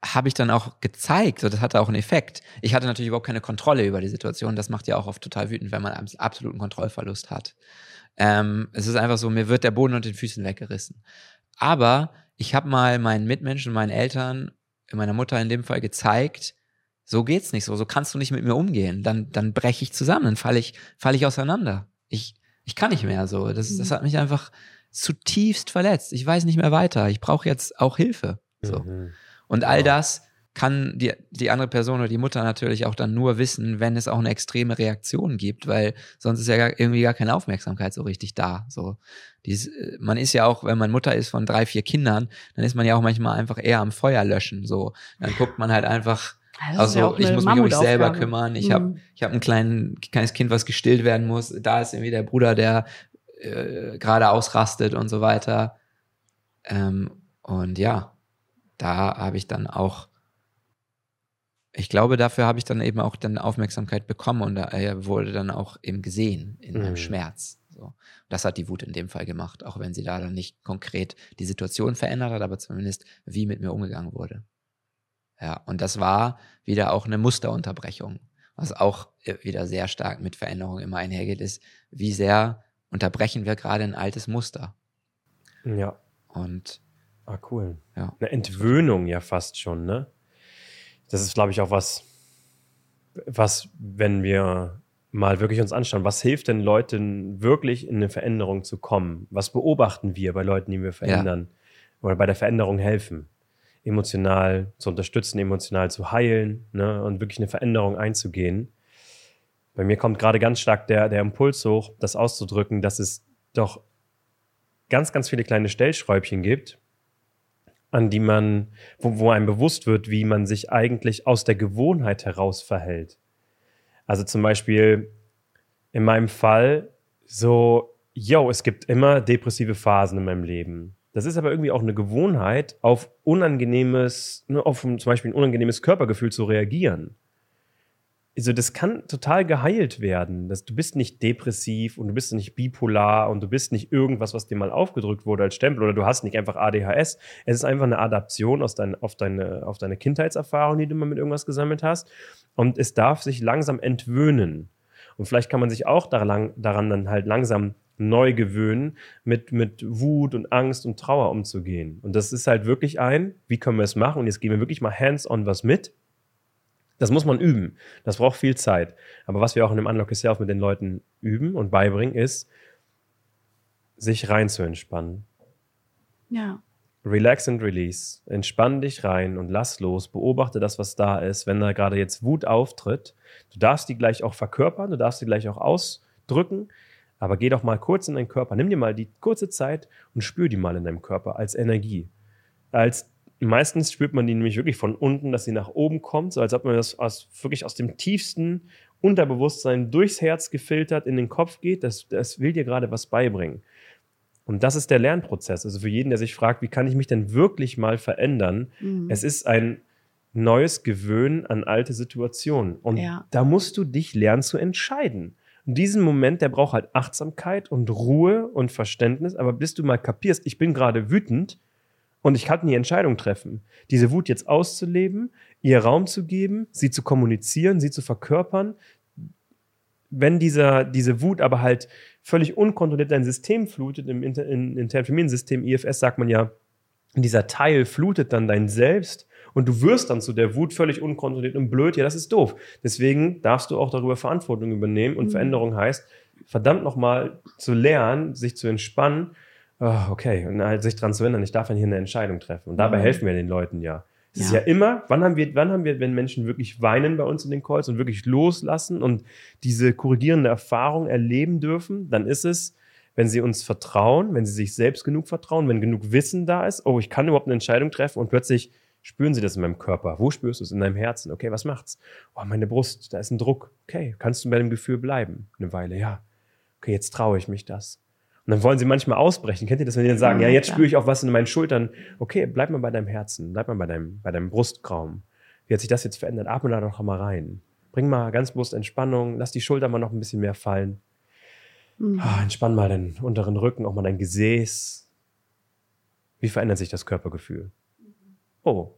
habe ich dann auch gezeigt, so, das hatte auch einen Effekt. Ich hatte natürlich überhaupt keine Kontrolle über die Situation. Das macht ja auch oft total wütend, wenn man einen absoluten Kontrollverlust hat. Ähm, es ist einfach so, mir wird der Boden unter den Füßen weggerissen. Aber ich habe mal meinen Mitmenschen, meinen Eltern, meiner Mutter in dem Fall gezeigt, so geht's nicht so, so kannst du nicht mit mir umgehen. Dann, dann breche ich zusammen, dann falle ich, falle ich auseinander. Ich, ich kann nicht mehr so. Das, das hat mich einfach zutiefst verletzt. Ich weiß nicht mehr weiter. Ich brauche jetzt auch Hilfe. So. Mhm. Und all das kann die, die andere Person oder die Mutter natürlich auch dann nur wissen, wenn es auch eine extreme Reaktion gibt, weil sonst ist ja gar, irgendwie gar keine Aufmerksamkeit so richtig da. So, Dies, man ist ja auch, wenn man Mutter ist von drei, vier Kindern, dann ist man ja auch manchmal einfach eher am Feuer löschen. So, dann guckt man halt einfach. Also ja ich muss mich um mich selber kümmern. Ich mhm. habe ich hab ein klein, kleines Kind, was gestillt werden muss. Da ist irgendwie der Bruder, der äh, gerade ausrastet und so weiter. Ähm, und ja, da habe ich dann auch ich glaube, dafür habe ich dann eben auch dann Aufmerksamkeit bekommen und er wurde dann auch eben gesehen in meinem mhm. Schmerz. So. Das hat die Wut in dem Fall gemacht, auch wenn sie da dann nicht konkret die Situation verändert hat, aber zumindest wie mit mir umgegangen wurde. Ja, und das war wieder auch eine Musterunterbrechung, was auch äh, wieder sehr stark mit Veränderung immer einhergeht, ist, wie sehr unterbrechen wir gerade ein altes Muster. Ja. Und. Ah, cool. Ja. Eine Entwöhnung ja fast schon, ne? Das ist, glaube ich, auch was, was, wenn wir mal wirklich uns anschauen, was hilft denn Leuten wirklich in eine Veränderung zu kommen? Was beobachten wir bei Leuten, die wir verändern ja. oder bei der Veränderung helfen? Emotional zu unterstützen, emotional zu heilen ne, und wirklich eine Veränderung einzugehen. Bei mir kommt gerade ganz stark der, der Impuls hoch, das auszudrücken, dass es doch ganz, ganz viele kleine Stellschräubchen gibt, an die man, wo, wo einem bewusst wird, wie man sich eigentlich aus der Gewohnheit heraus verhält. Also zum Beispiel in meinem Fall so, yo, es gibt immer depressive Phasen in meinem Leben. Das ist aber irgendwie auch eine Gewohnheit, auf unangenehmes, nur auf zum Beispiel ein unangenehmes Körpergefühl zu reagieren also das kann total geheilt werden. Das, du bist nicht depressiv und du bist nicht bipolar und du bist nicht irgendwas, was dir mal aufgedrückt wurde als Stempel oder du hast nicht einfach ADHS. Es ist einfach eine Adaption aus dein, auf, deine, auf deine Kindheitserfahrung, die du mal mit irgendwas gesammelt hast. Und es darf sich langsam entwöhnen. Und vielleicht kann man sich auch daran, daran dann halt langsam neu gewöhnen, mit, mit Wut und Angst und Trauer umzugehen. Und das ist halt wirklich ein, wie können wir es machen? Und jetzt geben wir wirklich mal hands-on was mit das muss man üben. Das braucht viel Zeit. Aber was wir auch in dem Unlock Yourself mit den Leuten üben und beibringen, ist, sich rein zu entspannen. Ja. Relax and release. Entspann dich rein und lass los. Beobachte das, was da ist. Wenn da gerade jetzt Wut auftritt, du darfst die gleich auch verkörpern, du darfst die gleich auch ausdrücken. Aber geh doch mal kurz in deinen Körper. Nimm dir mal die kurze Zeit und spür die mal in deinem Körper als Energie. Als meistens spürt man die nämlich wirklich von unten, dass sie nach oben kommt, so als ob man das aus, wirklich aus dem tiefsten Unterbewusstsein durchs Herz gefiltert in den Kopf geht. Das, das will dir gerade was beibringen. Und das ist der Lernprozess. Also für jeden, der sich fragt, wie kann ich mich denn wirklich mal verändern? Mhm. Es ist ein neues Gewöhnen an alte Situationen. Und ja. da musst du dich lernen zu entscheiden. Und diesen Moment, der braucht halt Achtsamkeit und Ruhe und Verständnis. Aber bis du mal kapierst, ich bin gerade wütend, und ich kann die Entscheidung treffen, diese Wut jetzt auszuleben, ihr Raum zu geben, sie zu kommunizieren, sie zu verkörpern. Wenn dieser, diese Wut aber halt völlig unkontrolliert dein System flutet, im Inter in, internen Familiensystem IFS sagt man ja, dieser Teil flutet dann dein Selbst und du wirst dann zu der Wut völlig unkontrolliert und blöd. Ja, das ist doof. Deswegen darfst du auch darüber Verantwortung übernehmen und mhm. Veränderung heißt, verdammt nochmal zu lernen, sich zu entspannen oh, okay, und halt sich dran zu erinnern, ich darf dann hier eine Entscheidung treffen. Und dabei mhm. helfen wir den Leuten ja. Es ja. ist ja immer, wann haben wir, wann haben wir, wenn Menschen wirklich weinen bei uns in den Calls und wirklich loslassen und diese korrigierende Erfahrung erleben dürfen, dann ist es, wenn sie uns vertrauen, wenn sie sich selbst genug vertrauen, wenn genug Wissen da ist, oh, ich kann überhaupt eine Entscheidung treffen und plötzlich spüren sie das in meinem Körper. Wo spürst du es? In deinem Herzen. Okay, was macht's? Oh, meine Brust, da ist ein Druck. Okay, kannst du bei dem Gefühl bleiben? Eine Weile, ja. Okay, jetzt traue ich mich das. Und dann wollen sie manchmal ausbrechen. Kennt ihr das, wenn die dann sagen, ja, ja jetzt spüre ich auch was in meinen Schultern. Okay, bleib mal bei deinem Herzen, bleib mal bei deinem, bei deinem Brustraum. Wie hat sich das jetzt verändert? Atme da doch mal rein. Bring mal ganz bewusst Entspannung, lass die Schulter mal noch ein bisschen mehr fallen. Mhm. Ah, entspann mal den unteren Rücken, auch mal dein Gesäß. Wie verändert sich das Körpergefühl? Oh,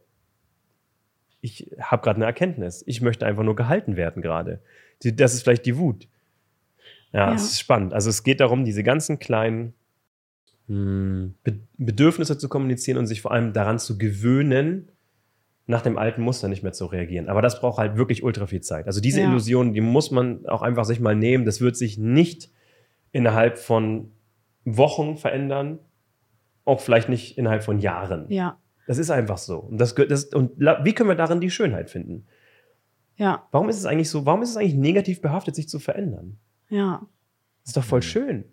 ich habe gerade eine Erkenntnis. Ich möchte einfach nur gehalten werden gerade. Das ist vielleicht die Wut. Ja, es ist spannend. Also es geht darum, diese ganzen kleinen hm, Be Bedürfnisse zu kommunizieren und sich vor allem daran zu gewöhnen, nach dem alten Muster nicht mehr zu reagieren. Aber das braucht halt wirklich ultra viel Zeit. Also diese ja. Illusion, die muss man auch einfach sich mal nehmen. Das wird sich nicht innerhalb von Wochen verändern, auch vielleicht nicht innerhalb von Jahren. Ja. Das ist einfach so. Und, das, das, und wie können wir darin die Schönheit finden? Ja. Warum ist es eigentlich so, warum ist es eigentlich negativ behaftet, sich zu verändern? Ja. Das ist doch voll schön.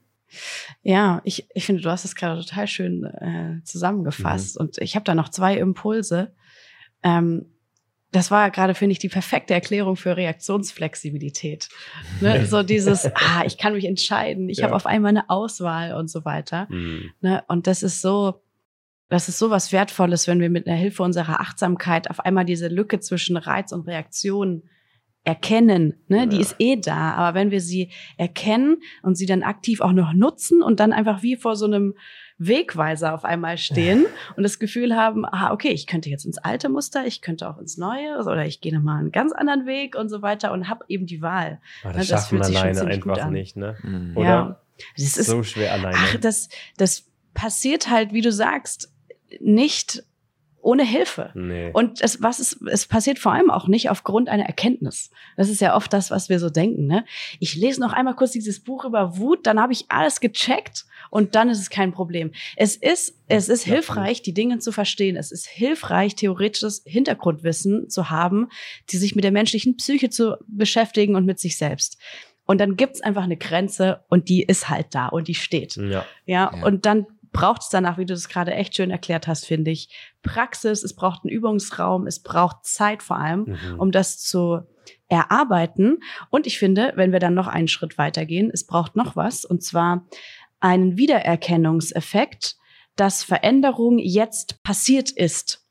Ja, ich, ich finde, du hast es gerade total schön äh, zusammengefasst. Mhm. Und ich habe da noch zwei Impulse. Ähm, das war gerade, finde ich, die perfekte Erklärung für Reaktionsflexibilität. Ne? So dieses, ah, ich kann mich entscheiden, ich ja. habe auf einmal eine Auswahl und so weiter. Mhm. Ne? Und das ist so, das ist so was Wertvolles, wenn wir mit einer Hilfe unserer Achtsamkeit auf einmal diese Lücke zwischen Reiz und Reaktion erkennen, ne, ja. die ist eh da. Aber wenn wir sie erkennen und sie dann aktiv auch noch nutzen und dann einfach wie vor so einem Wegweiser auf einmal stehen und das Gefühl haben, ah, okay, ich könnte jetzt ins alte Muster, ich könnte auch ins neue oder ich gehe nochmal einen ganz anderen Weg und so weiter und habe eben die Wahl. Aber das, ne, das fühlt sich alleine einfach nicht, ne? Mhm. Oder? Ja. Das ist so schwer alleine. Ach, das, das passiert halt, wie du sagst, nicht ohne Hilfe. Nee. Und es, was ist, es passiert vor allem auch nicht aufgrund einer Erkenntnis. Das ist ja oft das, was wir so denken. Ne? Ich lese noch einmal kurz dieses Buch über Wut, dann habe ich alles gecheckt und dann ist es kein Problem. Es ist, es ist hilfreich, die Dinge zu verstehen. Es ist hilfreich, theoretisches Hintergrundwissen zu haben, die sich mit der menschlichen Psyche zu beschäftigen und mit sich selbst. Und dann gibt's einfach eine Grenze und die ist halt da und die steht. Ja. Ja, ja. und dann braucht es danach, wie du das gerade echt schön erklärt hast, finde ich, Praxis, es braucht einen Übungsraum, es braucht Zeit vor allem, mhm. um das zu erarbeiten. Und ich finde, wenn wir dann noch einen Schritt weitergehen, es braucht noch was, und zwar einen Wiedererkennungseffekt, dass Veränderung jetzt passiert ist.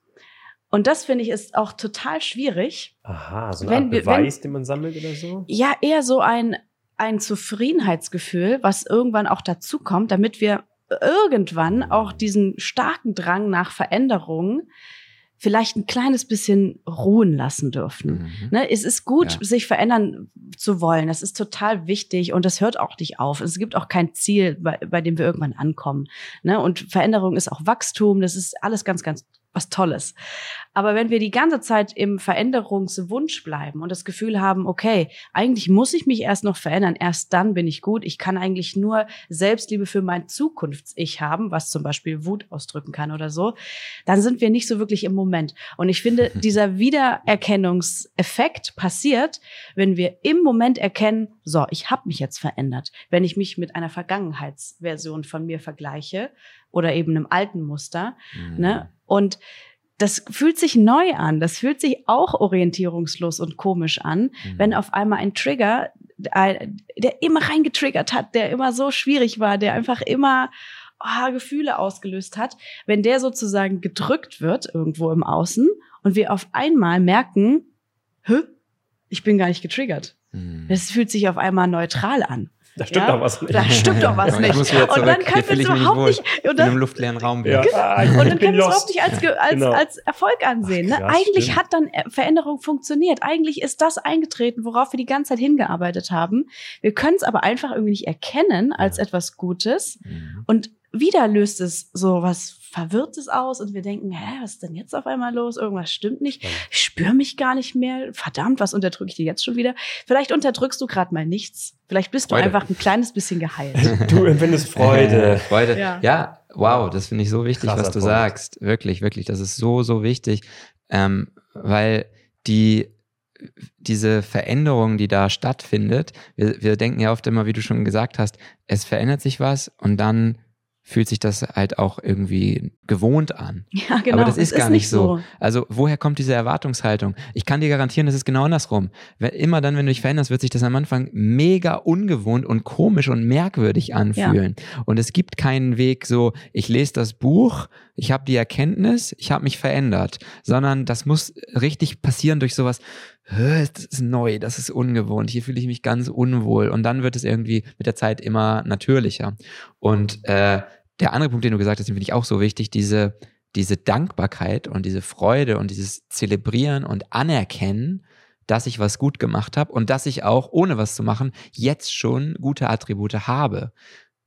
Und das finde ich ist auch total schwierig. Aha, so ein Beweis, wenn, den man sammelt oder so? Ja, eher so ein, ein Zufriedenheitsgefühl, was irgendwann auch dazu kommt, damit wir irgendwann auch diesen starken Drang nach Veränderung vielleicht ein kleines bisschen ruhen lassen dürfen. Mhm. Ne, es ist gut, ja. sich verändern zu wollen. Das ist total wichtig und das hört auch nicht auf. Es gibt auch kein Ziel, bei, bei dem wir irgendwann ankommen. Ne, und Veränderung ist auch Wachstum. Das ist alles ganz, ganz was Tolles. Aber wenn wir die ganze Zeit im Veränderungswunsch bleiben und das Gefühl haben, okay, eigentlich muss ich mich erst noch verändern, erst dann bin ich gut, ich kann eigentlich nur Selbstliebe für mein Zukunfts-Ich haben, was zum Beispiel Wut ausdrücken kann oder so, dann sind wir nicht so wirklich im Moment. Und ich finde, dieser Wiedererkennungseffekt passiert, wenn wir im Moment erkennen, so, ich habe mich jetzt verändert. Wenn ich mich mit einer Vergangenheitsversion von mir vergleiche oder eben einem alten Muster, mhm. ne? Und das fühlt sich neu an. Das fühlt sich auch orientierungslos und komisch an, mhm. wenn auf einmal ein Trigger, der immer reingetriggert hat, der immer so schwierig war, der einfach immer oh, Gefühle ausgelöst hat, wenn der sozusagen gedrückt wird irgendwo im Außen und wir auf einmal merken, Hä? ich bin gar nicht getriggert. Mhm. Das fühlt sich auf einmal neutral an. Da stimmt ja? doch was nicht. Da stimmt doch was nicht. Und dann können wir es überhaupt nicht. Und dann, in einem luftleeren Raum. Ja. Ah, und dann können wir es überhaupt nicht als, als, genau. als Erfolg ansehen. Ach, ne? krass, ne? Eigentlich stimmt. hat dann Veränderung funktioniert. Eigentlich ist das eingetreten, worauf wir die ganze Zeit hingearbeitet haben. Wir können es aber einfach irgendwie nicht erkennen als etwas Gutes. Mhm. Und wieder löst es so was Verwirrtes aus und wir denken, hä, was ist denn jetzt auf einmal los? Irgendwas stimmt nicht. Ich spüre mich gar nicht mehr. Verdammt, was unterdrücke ich dir jetzt schon wieder? Vielleicht unterdrückst du gerade mal nichts. Vielleicht bist Freude. du einfach ein kleines bisschen geheilt. Du empfindest Freude. Äh, Freude. Ja. ja. wow, das finde ich so wichtig, Krasser was du Punkt. sagst. Wirklich, wirklich. Das ist so, so wichtig. Ähm, weil die diese Veränderung, die da stattfindet, wir, wir denken ja oft immer, wie du schon gesagt hast, es verändert sich was und dann fühlt sich das halt auch irgendwie gewohnt an. Ja, genau. Aber das ist gar ist nicht so. so. Also woher kommt diese Erwartungshaltung? Ich kann dir garantieren, das ist genau andersrum. Immer dann, wenn du dich veränderst, wird sich das am Anfang mega ungewohnt und komisch und merkwürdig anfühlen. Ja. Und es gibt keinen Weg so, ich lese das Buch, ich habe die Erkenntnis, ich habe mich verändert, sondern das muss richtig passieren durch sowas, das ist neu, das ist ungewohnt, hier fühle ich mich ganz unwohl. Und dann wird es irgendwie mit der Zeit immer natürlicher. Und äh, der andere Punkt, den du gesagt hast, den finde ich auch so wichtig, diese, diese Dankbarkeit und diese Freude und dieses Zelebrieren und Anerkennen, dass ich was gut gemacht habe und dass ich auch, ohne was zu machen, jetzt schon gute Attribute habe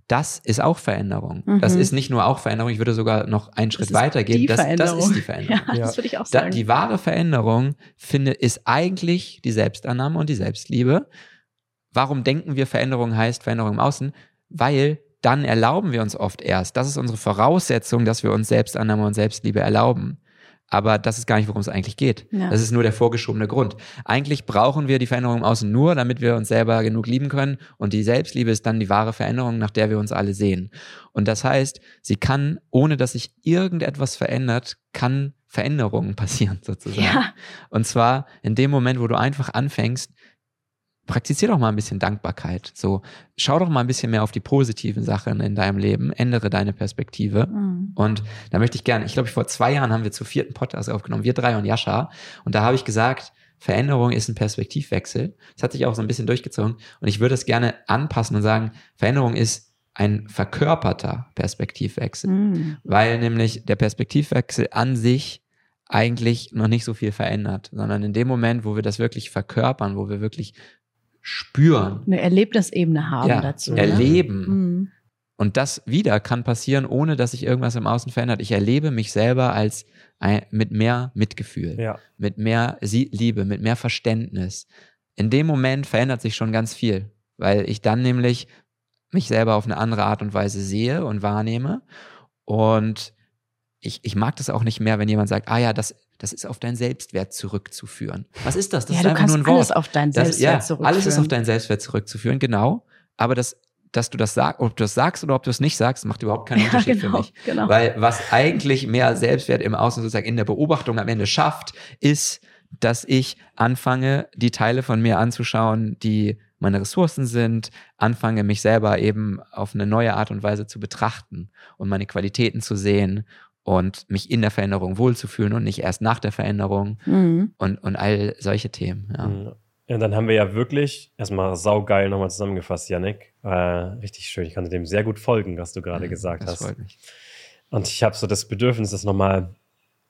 das ist auch Veränderung. Mhm. Das ist nicht nur auch Veränderung, ich würde sogar noch einen Schritt weiter gehen. Das, das, ist die Veränderung. Ja, das würde ich auch sagen. Da, die wahre Veränderung, finde, ist eigentlich die Selbstannahme und die Selbstliebe. Warum denken wir, Veränderung heißt Veränderung im Außen? Weil dann erlauben wir uns oft erst. Das ist unsere Voraussetzung, dass wir uns Selbstannahme und Selbstliebe erlauben. Aber das ist gar nicht, worum es eigentlich geht. Ja. Das ist nur der vorgeschobene Grund. Eigentlich brauchen wir die Veränderung im Außen nur, damit wir uns selber genug lieben können. Und die Selbstliebe ist dann die wahre Veränderung, nach der wir uns alle sehen. Und das heißt, sie kann, ohne dass sich irgendetwas verändert, kann Veränderungen passieren sozusagen. Ja. Und zwar in dem Moment, wo du einfach anfängst, praktizier doch mal ein bisschen Dankbarkeit. So, schau doch mal ein bisschen mehr auf die positiven Sachen in deinem Leben, ändere deine Perspektive. Mhm. Und da möchte ich gerne, ich glaube, vor zwei Jahren haben wir zu vierten Podcast aufgenommen, wir drei und Jascha. Und da habe ich gesagt, Veränderung ist ein Perspektivwechsel. Das hat sich auch so ein bisschen durchgezogen. Und ich würde es gerne anpassen und sagen, Veränderung ist ein verkörperter Perspektivwechsel. Mhm. Weil nämlich der Perspektivwechsel an sich eigentlich noch nicht so viel verändert, sondern in dem Moment, wo wir das wirklich verkörpern, wo wir wirklich spüren. Eine Erlebnisebene haben ja, dazu. Ne? Erleben. Mhm. Und das wieder kann passieren, ohne dass sich irgendwas im Außen verändert. Ich erlebe mich selber als ein, mit mehr Mitgefühl, ja. mit mehr Liebe, mit mehr Verständnis. In dem Moment verändert sich schon ganz viel, weil ich dann nämlich mich selber auf eine andere Art und Weise sehe und wahrnehme. Und ich, ich mag das auch nicht mehr, wenn jemand sagt, ah ja, das das ist auf deinen Selbstwert zurückzuführen. Was ist das? Das ja, ist einfach nur ein Wort. Alles auf deinen Selbstwert das, ja, zurückführen. Alles ist auf deinen Selbstwert zurückzuführen, genau. Aber das, dass du das sagst, ob du das sagst oder ob du es nicht sagst, macht überhaupt keinen Unterschied ja, genau, für mich. Genau. Weil was eigentlich mehr Selbstwert im Außen sozusagen in der Beobachtung am Ende schafft, ist, dass ich anfange, die Teile von mir anzuschauen, die meine Ressourcen sind, anfange mich selber eben auf eine neue Art und Weise zu betrachten und meine Qualitäten zu sehen und mich in der Veränderung wohlzufühlen und nicht erst nach der Veränderung mhm. und, und all solche Themen. Ja. Mhm. Ja, dann haben wir ja wirklich erstmal saugeil nochmal zusammengefasst, Yannick. Äh, richtig schön. Ich konnte dem sehr gut folgen, was du gerade mhm, gesagt das hast. Freut mich. Und ich habe so das Bedürfnis, das nochmal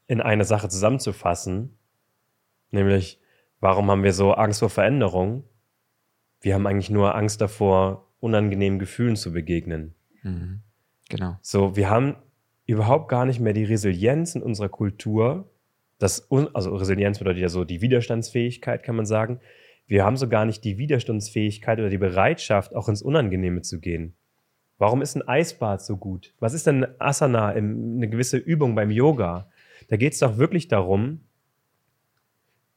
in eine Sache zusammenzufassen. Nämlich, warum haben wir so Angst vor Veränderung? Wir haben eigentlich nur Angst davor, unangenehmen Gefühlen zu begegnen. Mhm. Genau. So, wir haben überhaupt gar nicht mehr die Resilienz in unserer Kultur. Das, also Resilienz bedeutet ja so die Widerstandsfähigkeit, kann man sagen. Wir haben so gar nicht die Widerstandsfähigkeit oder die Bereitschaft, auch ins Unangenehme zu gehen. Warum ist ein Eisbad so gut? Was ist denn Asana, eine gewisse Übung beim Yoga? Da geht es doch wirklich darum,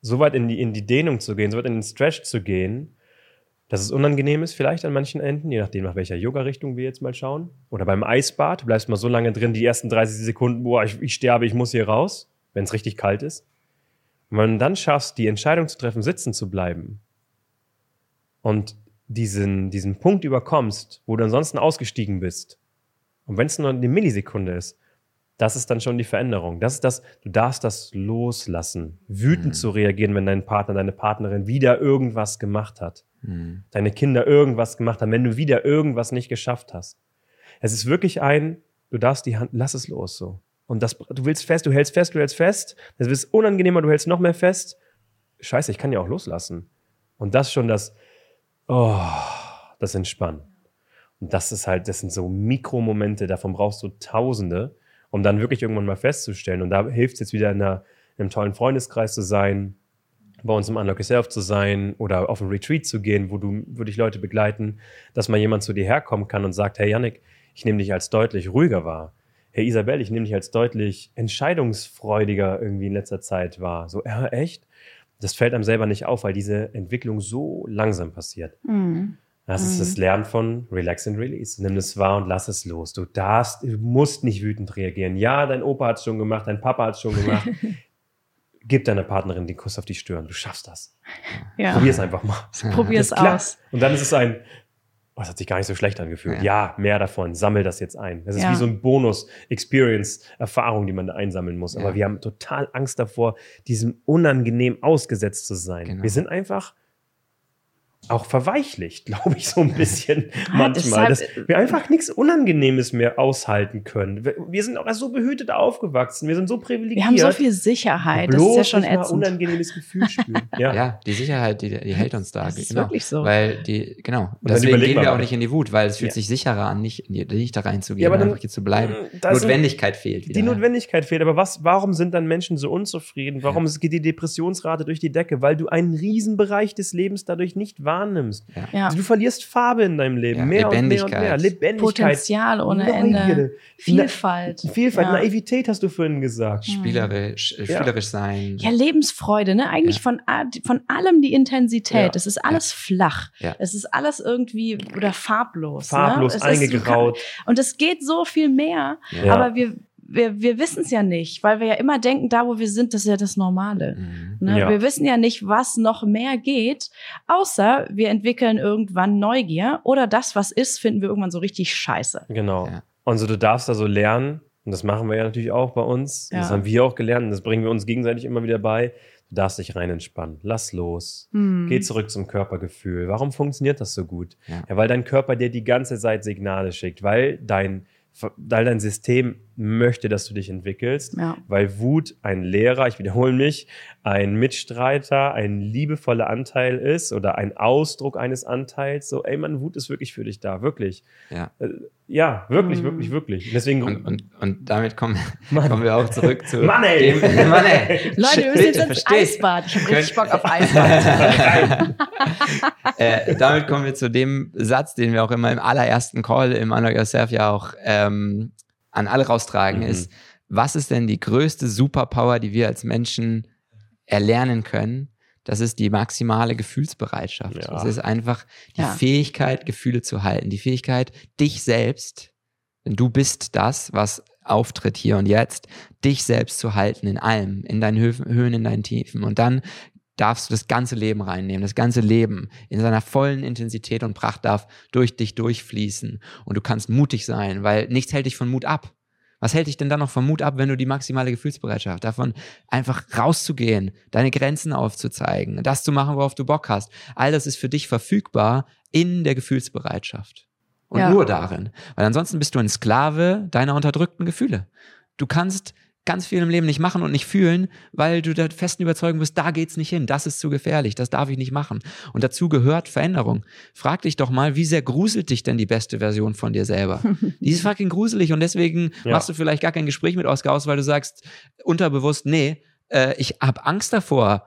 so weit in die, in die Dehnung zu gehen, so weit in den Stretch zu gehen, dass es unangenehm ist, vielleicht an manchen Enden, je nachdem, nach welcher Yoga-Richtung wir jetzt mal schauen. Oder beim Eisbad, du bleibst mal so lange drin, die ersten 30 Sekunden, boah, ich, ich sterbe, ich muss hier raus, wenn es richtig kalt ist. Und wenn du dann schaffst, die Entscheidung zu treffen, sitzen zu bleiben und diesen, diesen Punkt überkommst, wo du ansonsten ausgestiegen bist, und wenn es nur eine Millisekunde ist, das ist dann schon die Veränderung. Das ist das, du darfst das loslassen, wütend mhm. zu reagieren, wenn dein Partner, deine Partnerin wieder irgendwas gemacht hat mhm. deine Kinder irgendwas gemacht haben, wenn du wieder irgendwas nicht geschafft hast. Es ist wirklich ein, du darfst die Hand, lass es los so. Und das, du willst fest, du hältst fest, du hältst fest. Das wird unangenehmer, du hältst noch mehr fest. Scheiße, ich kann ja auch loslassen. Und das schon das, oh, das Entspannen. Und das ist halt, das sind so Mikromomente, davon brauchst du Tausende, um dann wirklich irgendwann mal festzustellen. Und da hilft es jetzt wieder in, einer, in einem tollen Freundeskreis zu sein, bei uns im Unlock Yourself zu sein oder auf ein Retreat zu gehen, wo du, wo dich Leute begleiten, dass mal jemand zu dir herkommen kann und sagt, hey Yannick, ich nehme dich als deutlich ruhiger wahr. Hey Isabel, ich nehme dich als deutlich entscheidungsfreudiger irgendwie in letzter Zeit wahr. So, ja, echt? Das fällt einem selber nicht auf, weil diese Entwicklung so langsam passiert. Mhm. Das ist das mhm. Lernen von Relax and Release. Nimm es wahr und lass es los. Du darfst, du musst nicht wütend reagieren. Ja, dein Opa hat es schon gemacht, dein Papa hat es schon gemacht. gib deiner Partnerin den Kuss auf die Stirn. Du schaffst das. Ja. Probier es einfach mal. Probier es aus. Und dann ist es ein, oh, das hat sich gar nicht so schlecht angefühlt. Ja, ja mehr davon. Sammel das jetzt ein. Das ist ja. wie so ein Bonus-Experience-Erfahrung, die man da einsammeln muss. Aber wir haben total Angst davor, diesem unangenehm ausgesetzt zu sein. Genau. Wir sind einfach auch verweichlicht, glaube ich, so ein bisschen manchmal, dass wir einfach nichts Unangenehmes mehr aushalten können. Wir sind auch so behütet aufgewachsen, wir sind so privilegiert. Wir haben so viel Sicherheit, das ist ja schon ätzend. unangenehmes Gefühl spüren. Ja. ja, die Sicherheit, die, die hält uns da. Das ist genau. wirklich so. Weil die, genau, Und deswegen gehen wir auch nicht in die Wut, weil es fühlt ja. sich sicherer an, nicht, nicht da reinzugehen, ja, aber dann, einfach hier zu bleiben. Notwendigkeit sind, fehlt wieder. Die Notwendigkeit fehlt, aber was, warum sind dann Menschen so unzufrieden? Warum ja. geht die Depressionsrate durch die Decke? Weil du einen Riesenbereich des Lebens dadurch nicht wahrnimmst. Ja. Du verlierst Farbe in deinem Leben. Ja. Mehr und mehr und mehr. Lebendigkeit. Potenzial ohne Ende. Vielfalt. Na, Vielfalt. Ja. Naivität hast du vorhin gesagt. Spielerisch, äh, spielerisch sein. Ja, Lebensfreude, ne? Eigentlich von, von allem die Intensität. Es ist alles flach. Es ist alles irgendwie oder farblos. Ne? Farblos, ne? eingegraut. Ist, und es geht so viel mehr. Aber wir, wir, wir wissen es ja nicht, weil wir ja immer denken, da wo wir sind, das ist ja das Normale. Mhm. Ne? Ja. Wir wissen ja nicht, was noch mehr geht, außer wir entwickeln irgendwann Neugier oder das, was ist, finden wir irgendwann so richtig scheiße. Genau. Ja. Und so du darfst da so lernen, und das machen wir ja natürlich auch bei uns, ja. das haben wir auch gelernt und das bringen wir uns gegenseitig immer wieder bei, du darfst dich rein entspannen, lass los, mhm. geh zurück zum Körpergefühl. Warum funktioniert das so gut? Ja. ja, weil dein Körper dir die ganze Zeit Signale schickt, weil dein weil dein System möchte, dass du dich entwickelst, ja. weil Wut ein Lehrer, ich wiederhole mich, ein Mitstreiter, ein liebevoller Anteil ist oder ein Ausdruck eines Anteils. So, ey, man, Wut ist wirklich für dich da, wirklich. Ja, äh, ja wirklich, mhm. wirklich, wirklich. Deswegen und, und, und damit kommen, kommen wir auch zurück zu Mann, ey. Dem, Mann, ey. Leute, wir müssen jetzt ins Eisbad. Ich habe richtig Bock auf Eisbad. äh, damit kommen wir zu dem Satz, den wir auch immer im allerersten Call im Honor Yourself ja auch ähm, an alle raustragen, mhm. ist, was ist denn die größte Superpower, die wir als Menschen erlernen können? Das ist die maximale Gefühlsbereitschaft. Ja. Das ist einfach die ja. Fähigkeit, Gefühle zu halten, die Fähigkeit, dich selbst, denn du bist das, was auftritt hier und jetzt, dich selbst zu halten in allem, in deinen Höhen, in deinen Tiefen. Und dann darfst du das ganze Leben reinnehmen. Das ganze Leben in seiner vollen Intensität und Pracht darf durch dich durchfließen. Und du kannst mutig sein, weil nichts hält dich von Mut ab. Was hält dich denn dann noch von Mut ab, wenn du die maximale Gefühlsbereitschaft davon einfach rauszugehen, deine Grenzen aufzuzeigen, das zu machen, worauf du Bock hast? All das ist für dich verfügbar in der Gefühlsbereitschaft. Und ja. nur darin. Weil ansonsten bist du ein Sklave deiner unterdrückten Gefühle. Du kannst ganz viel im Leben nicht machen und nicht fühlen, weil du der festen Überzeugung bist, da geht's nicht hin, das ist zu gefährlich, das darf ich nicht machen. Und dazu gehört Veränderung. Frag dich doch mal, wie sehr gruselt dich denn die beste Version von dir selber? die ist fucking gruselig und deswegen ja. machst du vielleicht gar kein Gespräch mit Oscar aus, weil du sagst unterbewusst, nee, äh, ich habe Angst davor,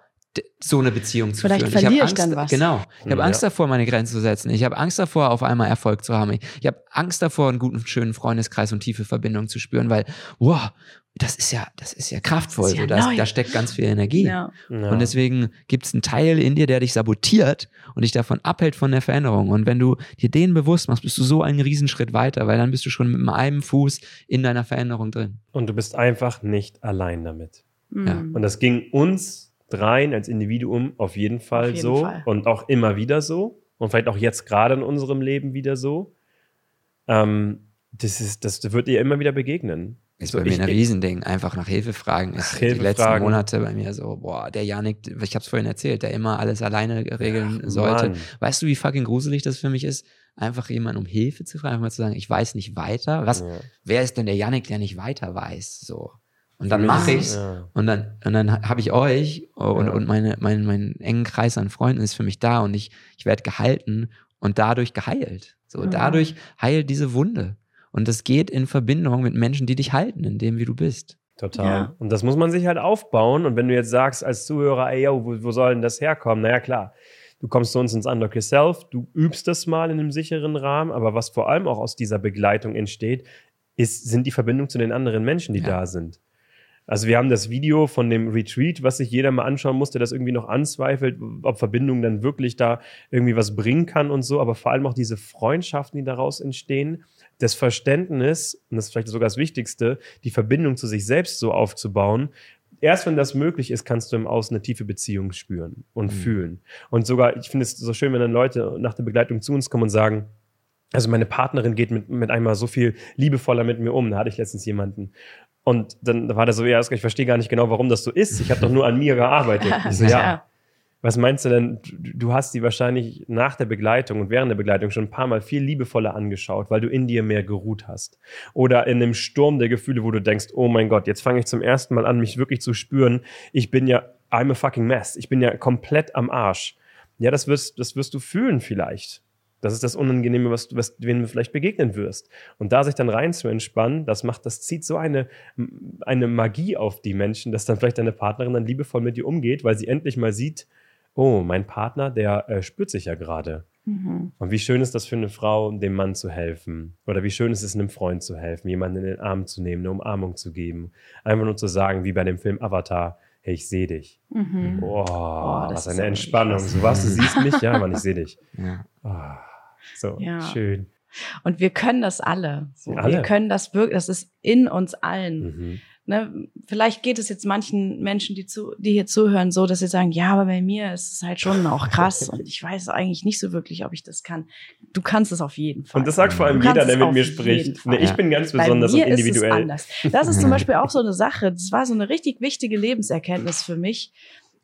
so eine Beziehung zu Vielleicht führen. Verliere ich Angst, dann was. Genau. Ich habe Angst davor, meine Grenzen zu setzen. Ich habe Angst davor, auf einmal Erfolg zu haben. Ich, ich habe Angst davor, einen guten, schönen Freundeskreis und tiefe Verbindung zu spüren, weil, wow, das ist ja, das ist ja kraftvoll. Ist ja so, da, da, steckt ganz viel Energie. Ja. Ja. Und deswegen gibt es einen Teil in dir, der dich sabotiert und dich davon abhält von der Veränderung. Und wenn du dir den bewusst machst, bist du so einen Riesenschritt weiter, weil dann bist du schon mit einem Fuß in deiner Veränderung drin. Und du bist einfach nicht allein damit. Mhm. Und das ging uns dreien als Individuum auf jeden Fall auf jeden so Fall. und auch immer wieder so und vielleicht auch jetzt gerade in unserem Leben wieder so. Ähm, das, ist, das wird dir immer wieder begegnen. Ist so, bei mir ein Riesending. Einfach nach Hilfe fragen. Ist Hilfe die letzten fragen. Monate bei mir so, boah, der Janik, ich hab's vorhin erzählt, der immer alles alleine regeln Ach, sollte. Mann. Weißt du, wie fucking gruselig das für mich ist? Einfach jemanden um Hilfe zu fragen, einfach mal zu sagen, ich weiß nicht weiter. Was, ja. wer ist denn der Janik, der nicht weiter weiß? So. Und dann mache ich's ja. und dann und dann habe ich euch und, ja. und meine, mein, mein engen Kreis an Freunden ist für mich da und ich, ich werde gehalten und dadurch geheilt. So, dadurch heilt diese Wunde. Und das geht in Verbindung mit Menschen, die dich halten, in dem, wie du bist. Total. Ja. Und das muss man sich halt aufbauen. Und wenn du jetzt sagst als Zuhörer, ey, yo, wo, wo soll denn das herkommen? Naja, klar. Du kommst zu uns ins Unlock Yourself, du übst das mal in einem sicheren Rahmen, aber was vor allem auch aus dieser Begleitung entsteht, ist, sind die Verbindungen zu den anderen Menschen, die ja. da sind. Also wir haben das Video von dem Retreat, was sich jeder mal anschauen muss, der das irgendwie noch anzweifelt, ob Verbindung dann wirklich da irgendwie was bringen kann und so, aber vor allem auch diese Freundschaften, die daraus entstehen, das Verständnis, und das ist vielleicht sogar das Wichtigste, die Verbindung zu sich selbst so aufzubauen, erst wenn das möglich ist, kannst du im Außen eine tiefe Beziehung spüren und mhm. fühlen. Und sogar, ich finde es so schön, wenn dann Leute nach der Begleitung zu uns kommen und sagen, also meine Partnerin geht mit, mit einmal so viel liebevoller mit mir um. Da hatte ich letztens jemanden. Und dann war der so, ja, ich verstehe gar nicht genau, warum das so ist. Ich habe doch nur an mir gearbeitet. Ich so, ja. Was meinst du denn? Du hast die wahrscheinlich nach der Begleitung und während der Begleitung schon ein paar Mal viel liebevoller angeschaut, weil du in dir mehr geruht hast. Oder in einem Sturm der Gefühle, wo du denkst, oh mein Gott, jetzt fange ich zum ersten Mal an, mich wirklich zu spüren. Ich bin ja, I'm a fucking mess. Ich bin ja komplett am Arsch. Ja, das wirst, das wirst du fühlen vielleicht. Das ist das Unangenehme, was du, was, wen du vielleicht begegnen wirst. Und da sich dann rein zu entspannen, das macht, das zieht so eine, eine Magie auf die Menschen, dass dann vielleicht deine Partnerin dann liebevoll mit dir umgeht, weil sie endlich mal sieht, oh, mein Partner, der äh, spürt sich ja gerade. Mhm. Und wie schön ist das für eine Frau, dem Mann zu helfen? Oder wie schön ist es, einem Freund zu helfen, jemanden in den Arm zu nehmen, eine Umarmung zu geben. Einfach nur zu sagen, wie bei dem Film Avatar, hey, ich sehe dich. Mhm. Oh, oh was eine Entspannung. So was, du siehst mich? Ja, Mann, ich sehe dich. Ja. Oh, so, ja. schön. Und wir können das alle. So. alle. Wir können das wirklich, das ist in uns allen. Mhm. Ne, vielleicht geht es jetzt manchen Menschen, die, zu, die hier zuhören, so, dass sie sagen, ja, aber bei mir ist es halt schon auch krass und ich weiß eigentlich nicht so wirklich, ob ich das kann. Du kannst es auf jeden Fall. Und das sagt vor allem jeder, der mit mir spricht. Nee, ich bin ganz besonders und individuell. Ist es anders. Das ist zum Beispiel auch so eine Sache. Das war so eine richtig wichtige Lebenserkenntnis für mich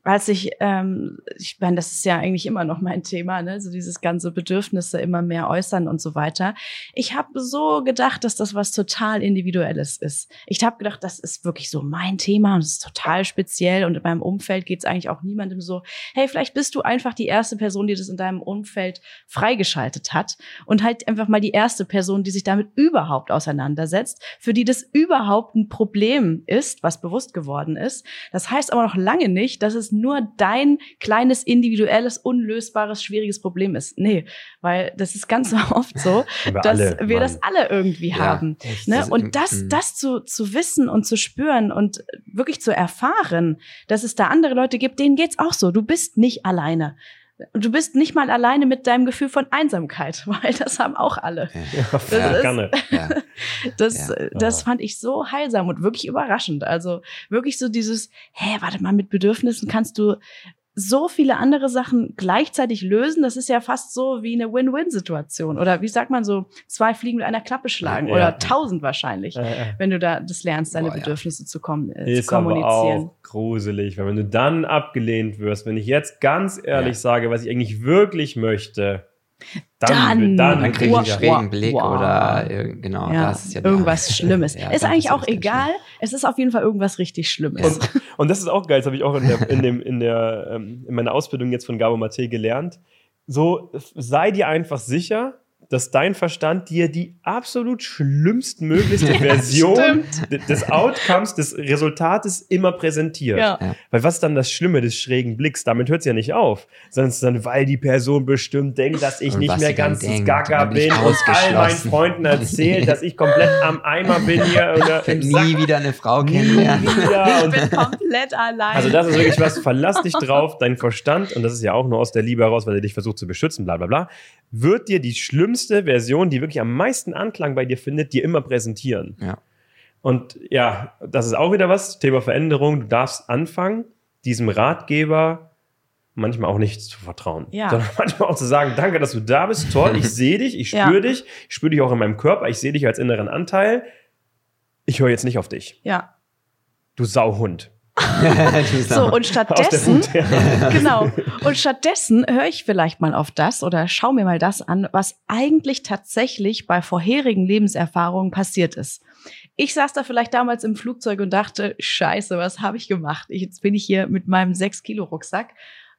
als ich, ähm, ich meine, das ist ja eigentlich immer noch mein Thema, ne, so dieses ganze Bedürfnisse immer mehr äußern und so weiter. Ich habe so gedacht, dass das was total Individuelles ist. Ich habe gedacht, das ist wirklich so mein Thema und es ist total speziell und in meinem Umfeld geht es eigentlich auch niemandem so, hey, vielleicht bist du einfach die erste Person, die das in deinem Umfeld freigeschaltet hat und halt einfach mal die erste Person, die sich damit überhaupt auseinandersetzt, für die das überhaupt ein Problem ist, was bewusst geworden ist. Das heißt aber noch lange nicht, dass es nur dein kleines, individuelles, unlösbares, schwieriges Problem ist. Nee, weil das ist ganz oft so, dass alle, wir Mann. das alle irgendwie ja, haben. Echt, ne? Und das, mhm. das zu, zu wissen und zu spüren und wirklich zu erfahren, dass es da andere Leute gibt, denen geht's auch so. Du bist nicht alleine. Du bist nicht mal alleine mit deinem Gefühl von Einsamkeit, weil das haben auch alle. Ja, das, ja, gerne. Ja. das, ja. das fand ich so heilsam und wirklich überraschend. Also wirklich so dieses, hä, warte mal, mit Bedürfnissen kannst du so viele andere Sachen gleichzeitig lösen, das ist ja fast so wie eine Win-Win-Situation. Oder wie sagt man so, zwei Fliegen mit einer Klappe schlagen ja. oder tausend wahrscheinlich, ja, ja. wenn du da das lernst, deine Boah, Bedürfnisse zu, kom äh, ist zu kommunizieren. Aber auch gruselig, weil wenn du dann abgelehnt wirst, wenn ich jetzt ganz ehrlich sage, was ich eigentlich wirklich möchte, dann, dann, dann, dann kriege ich einen schrägen Blick wow. oder genau, ja, das ist ja irgendwas Schlimmes. ja, ist eigentlich auch egal. Schlimm. Es ist auf jeden Fall irgendwas richtig Schlimmes. Und, und das ist auch geil. Das habe ich auch in, der, in, dem, in, der, ähm, in meiner Ausbildung jetzt von Gabo Mate gelernt. So sei dir einfach sicher, dass dein Verstand dir die absolut schlimmstmöglichste Version des Outcomes, des Resultates immer präsentiert. Ja. Weil was ist dann das Schlimme des schrägen Blicks? Damit hört es ja nicht auf. Sondern es ist dann, weil die Person bestimmt denkt, dass ich und nicht mehr ganz Gaga bin und all meinen Freunden erzählt, dass ich komplett am Eimer bin hier. Oder ich nie wieder eine Frau kennenlernen. ich bin komplett allein. Also das ist wirklich was, verlass dich drauf, dein Verstand, und das ist ja auch nur aus der Liebe heraus, weil er dich versucht zu beschützen, bla bla bla, wird dir die schlimmste Version, die wirklich am meisten Anklang bei dir findet, dir immer präsentieren. Ja. Und ja, das ist auch wieder was, Thema Veränderung. Du darfst anfangen, diesem Ratgeber manchmal auch nicht zu vertrauen, ja. sondern manchmal auch zu sagen, danke, dass du da bist, toll, ich sehe dich, ich spüre ja. dich, ich spüre dich auch in meinem Körper, ich sehe dich als inneren Anteil. Ich höre jetzt nicht auf dich. Ja. Du Sauhund. so, und stattdessen, genau, und stattdessen höre ich vielleicht mal auf das oder schau mir mal das an, was eigentlich tatsächlich bei vorherigen Lebenserfahrungen passiert ist. Ich saß da vielleicht damals im Flugzeug und dachte, scheiße, was habe ich gemacht? Ich, jetzt bin ich hier mit meinem 6-Kilo-Rucksack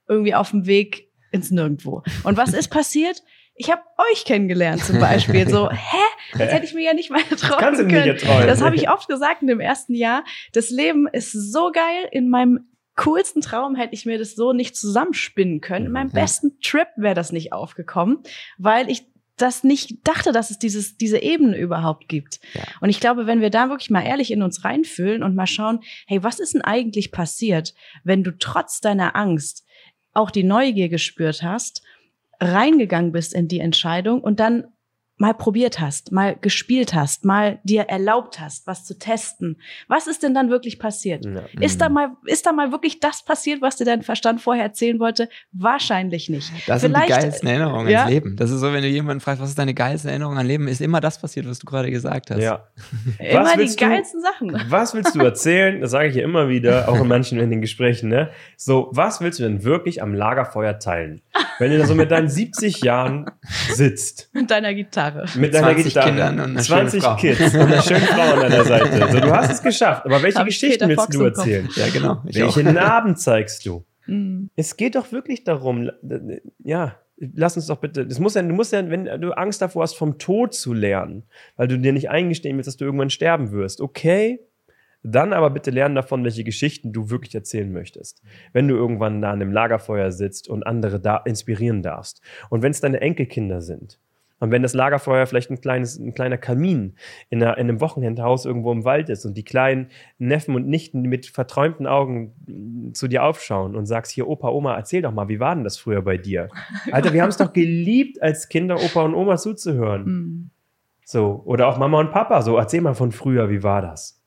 irgendwie auf dem Weg ins Nirgendwo. Und was ist passiert? Ich habe euch kennengelernt zum Beispiel. So, hä? Das hätte ich mir ja nicht mal träumen Kannst können. Nicht träumen. Das habe ich oft gesagt in dem ersten Jahr. Das Leben ist so geil. In meinem coolsten Traum hätte ich mir das so nicht zusammenspinnen können. In meinem besten Trip wäre das nicht aufgekommen, weil ich das nicht dachte, dass es dieses, diese Ebene überhaupt gibt. Ja. Und ich glaube, wenn wir da wirklich mal ehrlich in uns reinfühlen und mal schauen, hey, was ist denn eigentlich passiert, wenn du trotz deiner Angst auch die Neugier gespürt hast reingegangen bist in die Entscheidung und dann mal probiert hast, mal gespielt hast, mal dir erlaubt hast, was zu testen. Was ist denn dann wirklich passiert? Ja. Ist da mal, ist da mal wirklich das passiert, was dir dein Verstand vorher erzählen wollte? Wahrscheinlich nicht. Das sind die geilsten Erinnerungen ja? ans Leben. Das ist so, wenn du jemanden fragst, was ist deine geilste Erinnerung an Leben, ist immer das passiert, was du gerade gesagt hast. Ja. immer die geilsten du, Sachen. Was willst du erzählen? Das sage ich ja immer wieder, auch in manchen in den Gesprächen, ne? So, was willst du denn wirklich am Lagerfeuer teilen? Wenn du da so mit deinen 70 Jahren sitzt. Mit deiner Gitarre. Gitarre. Mit deiner 20 Gitarre. Kindern und 20 Kids und einer schönen Frau an deiner Seite. So, du hast es geschafft. Aber welche Hab Geschichten willst du erzählen? Ja, genau. Ich welche auch. Narben zeigst du? Mhm. Es geht doch wirklich darum, ja, lass uns doch bitte, das muss ja, du musst ja, wenn du Angst davor hast, vom Tod zu lernen, weil du dir nicht eingestehen willst, dass du irgendwann sterben wirst, okay, Dann aber bitte lernen davon, welche Geschichten du wirklich erzählen möchtest. Wenn du irgendwann da an einem Lagerfeuer sitzt und andere da inspirieren darfst. Und wenn es deine Enkelkinder sind. Und wenn das Lagerfeuer vielleicht ein, kleines, ein kleiner Kamin in, einer, in einem Wochenendhaus irgendwo im Wald ist und die kleinen Neffen und Nichten mit verträumten Augen zu dir aufschauen und sagst, hier Opa, Oma, erzähl doch mal, wie war denn das früher bei dir? Alter, wir haben es doch geliebt, als Kinder Opa und Oma zuzuhören. Mhm. So, oder auch Mama und Papa, so, erzähl mal von früher, wie war das?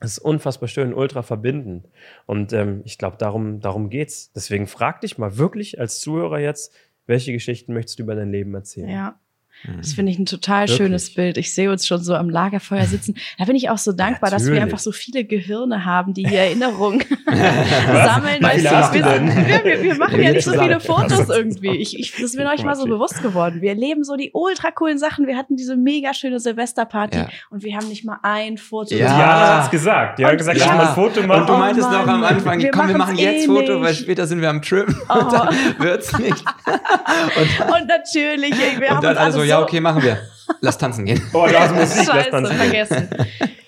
Das ist unfassbar schön, ultra verbindend. Und ähm, ich glaube, darum, darum geht's. Deswegen frag dich mal wirklich als Zuhörer jetzt, welche Geschichten möchtest du über dein Leben erzählen? Ja. Das finde ich ein total Wirklich? schönes Bild. Ich sehe uns schon so am Lagerfeuer sitzen. Da bin ich auch so dankbar, Natürlich. dass wir einfach so viele Gehirne haben, die hier Erinnerungen sammeln. Weißt du, wir, wir, wir, wir, machen ja nicht so viele Fotos irgendwie. Ich, ich, das ist mir neulich mal so bewusst geworden. Wir erleben so die ultra coolen Sachen. Wir hatten diese mega schöne Silvesterparty ja. und wir haben nicht mal ein Foto. Ja, ja hat's gesagt. Die haben gesagt, ja. ich mal ein Foto machen. Und du meintest oh noch am Anfang, wir komm, wir machen jetzt eh Foto, nicht. weil später sind wir am Trip. Oh. Und dann wird's nicht. und, und natürlich, wir und haben dann uns also ja, okay, machen wir. Lass tanzen gehen. Oh, da ist Musik, Scheiße, lass tanzen. vergessen.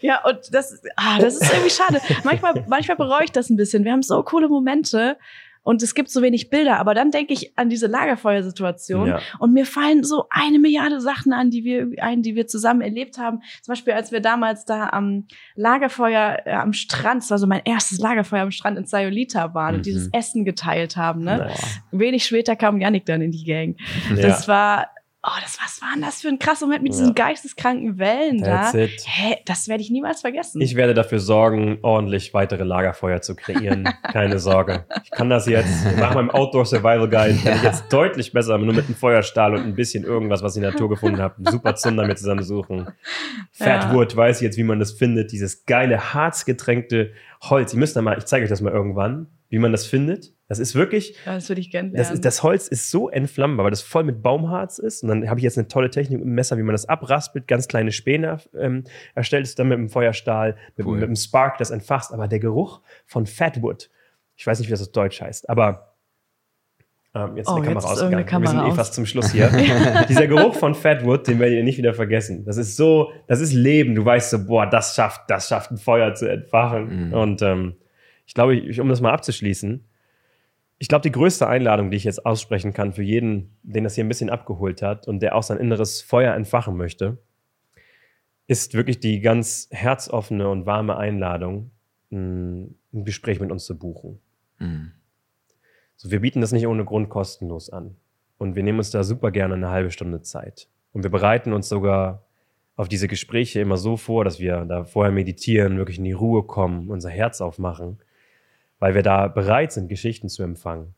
Ja, und das, ah, das ist irgendwie schade. Manchmal, manchmal bereue ich das ein bisschen. Wir haben so coole Momente und es gibt so wenig Bilder, aber dann denke ich an diese Lagerfeuersituation ja. und mir fallen so eine Milliarde Sachen an, die wir ein, die wir zusammen erlebt haben. Zum Beispiel, als wir damals da am Lagerfeuer äh, am Strand, das war so mein erstes Lagerfeuer am Strand in Sayulita waren mhm. und dieses Essen geteilt haben. Ne? Wenig später kam Yannick dann in die Gang. Ja. Das war Oh, das was war denn das für ein krasser Moment mit ja. diesen geisteskranken Wellen That's da? It. Hä, das werde ich niemals vergessen. Ich werde dafür sorgen, ordentlich weitere Lagerfeuer zu kreieren. Keine Sorge. Ich kann das jetzt nach meinem Outdoor Survival Guide kann ich jetzt deutlich besser nur mit einem Feuerstahl und ein bisschen irgendwas, was ich in der Natur gefunden habe, super Zunder mit zusammensuchen. Fatwood, ja. weiß ich jetzt, wie man das findet. Dieses geile harzgetränkte Holz. Ihr müsst da mal, ich zeige euch das mal irgendwann, wie man das findet. Das ist wirklich. Ja, das würde ich gerne lernen. Das, das, Holz ist so entflammbar, weil das voll mit Baumharz ist. Und dann habe ich jetzt eine tolle Technik mit dem Messer, wie man das abraspelt, ganz kleine Späne ähm, erstellt ist dann mit dem Feuerstahl, mit, cool. mit dem Spark das entfachst. Aber der Geruch von Fatwood, ich weiß nicht, wie das auf Deutsch heißt, aber ähm, jetzt oh, eine Kamera ausgegangen. Kamera Wir sind eh fast zum Schluss hier. Dieser Geruch von Fatwood, den werdet ihr nicht wieder vergessen. Das ist so, das ist Leben. Du weißt so, boah, das schafft, das schafft ein Feuer zu entfachen. Mhm. Und ähm, ich glaube, um das mal abzuschließen, ich glaube, die größte Einladung, die ich jetzt aussprechen kann für jeden, den das hier ein bisschen abgeholt hat und der auch sein inneres Feuer entfachen möchte, ist wirklich die ganz herzoffene und warme Einladung, ein Gespräch mit uns zu buchen. Mhm. So, wir bieten das nicht ohne Grund kostenlos an. Und wir nehmen uns da super gerne eine halbe Stunde Zeit. Und wir bereiten uns sogar auf diese Gespräche immer so vor, dass wir da vorher meditieren, wirklich in die Ruhe kommen, unser Herz aufmachen weil wir da bereit sind, Geschichten zu empfangen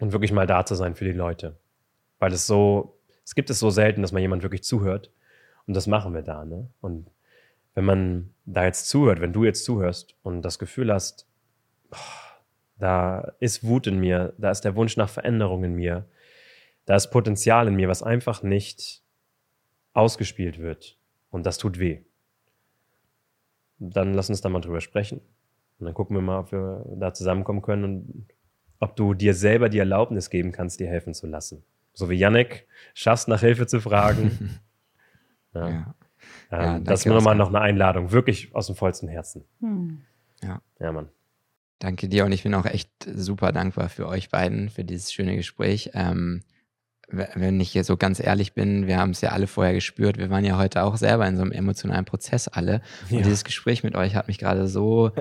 und wirklich mal da zu sein für die Leute. Weil es so, es gibt es so selten, dass mal jemand wirklich zuhört. Und das machen wir da, ne? Und wenn man da jetzt zuhört, wenn du jetzt zuhörst und das Gefühl hast, boah, da ist Wut in mir, da ist der Wunsch nach Veränderung in mir, da ist Potenzial in mir, was einfach nicht ausgespielt wird. Und das tut weh. Dann lass uns da mal drüber sprechen. Und dann gucken wir mal, ob wir da zusammenkommen können und ob du dir selber die Erlaubnis geben kannst, dir helfen zu lassen. So wie Yannick schaffst, nach Hilfe zu fragen. ja. ja. Ähm, ja das ist nur mal noch eine Einladung, wirklich aus dem vollsten Herzen. Hm. Ja. Ja, Mann. Danke dir und ich bin auch echt super dankbar für euch beiden, für dieses schöne Gespräch. Ähm, wenn ich hier so ganz ehrlich bin, wir haben es ja alle vorher gespürt, wir waren ja heute auch selber in so einem emotionalen Prozess alle. Und ja. dieses Gespräch mit euch hat mich gerade so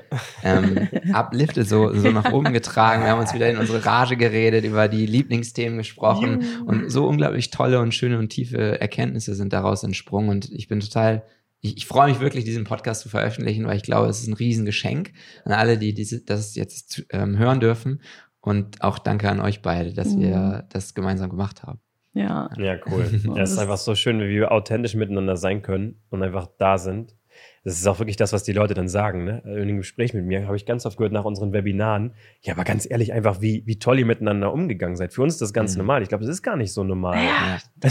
ähm, uplifted, so, so nach oben getragen. Wir haben uns wieder in unsere Rage geredet, über die Lieblingsthemen gesprochen ja. und so unglaublich tolle und schöne und tiefe Erkenntnisse sind daraus entsprungen. Und ich bin total ich, ich freue mich wirklich, diesen Podcast zu veröffentlichen, weil ich glaube, es ist ein Riesengeschenk an alle, die diese, das jetzt ähm, hören dürfen. Und auch danke an euch beide, dass mhm. wir das gemeinsam gemacht haben. Ja. Ja, cool. ja, es ist einfach so schön, wie wir authentisch miteinander sein können und einfach da sind. Das ist auch wirklich das, was die Leute dann sagen. Ne? In dem Gespräch mit mir habe ich ganz oft gehört nach unseren Webinaren. Ja, aber ganz ehrlich, einfach wie, wie toll ihr miteinander umgegangen seid. Für uns ist das ganz mhm. normal. Ich glaube, das ist gar nicht so normal. Ja.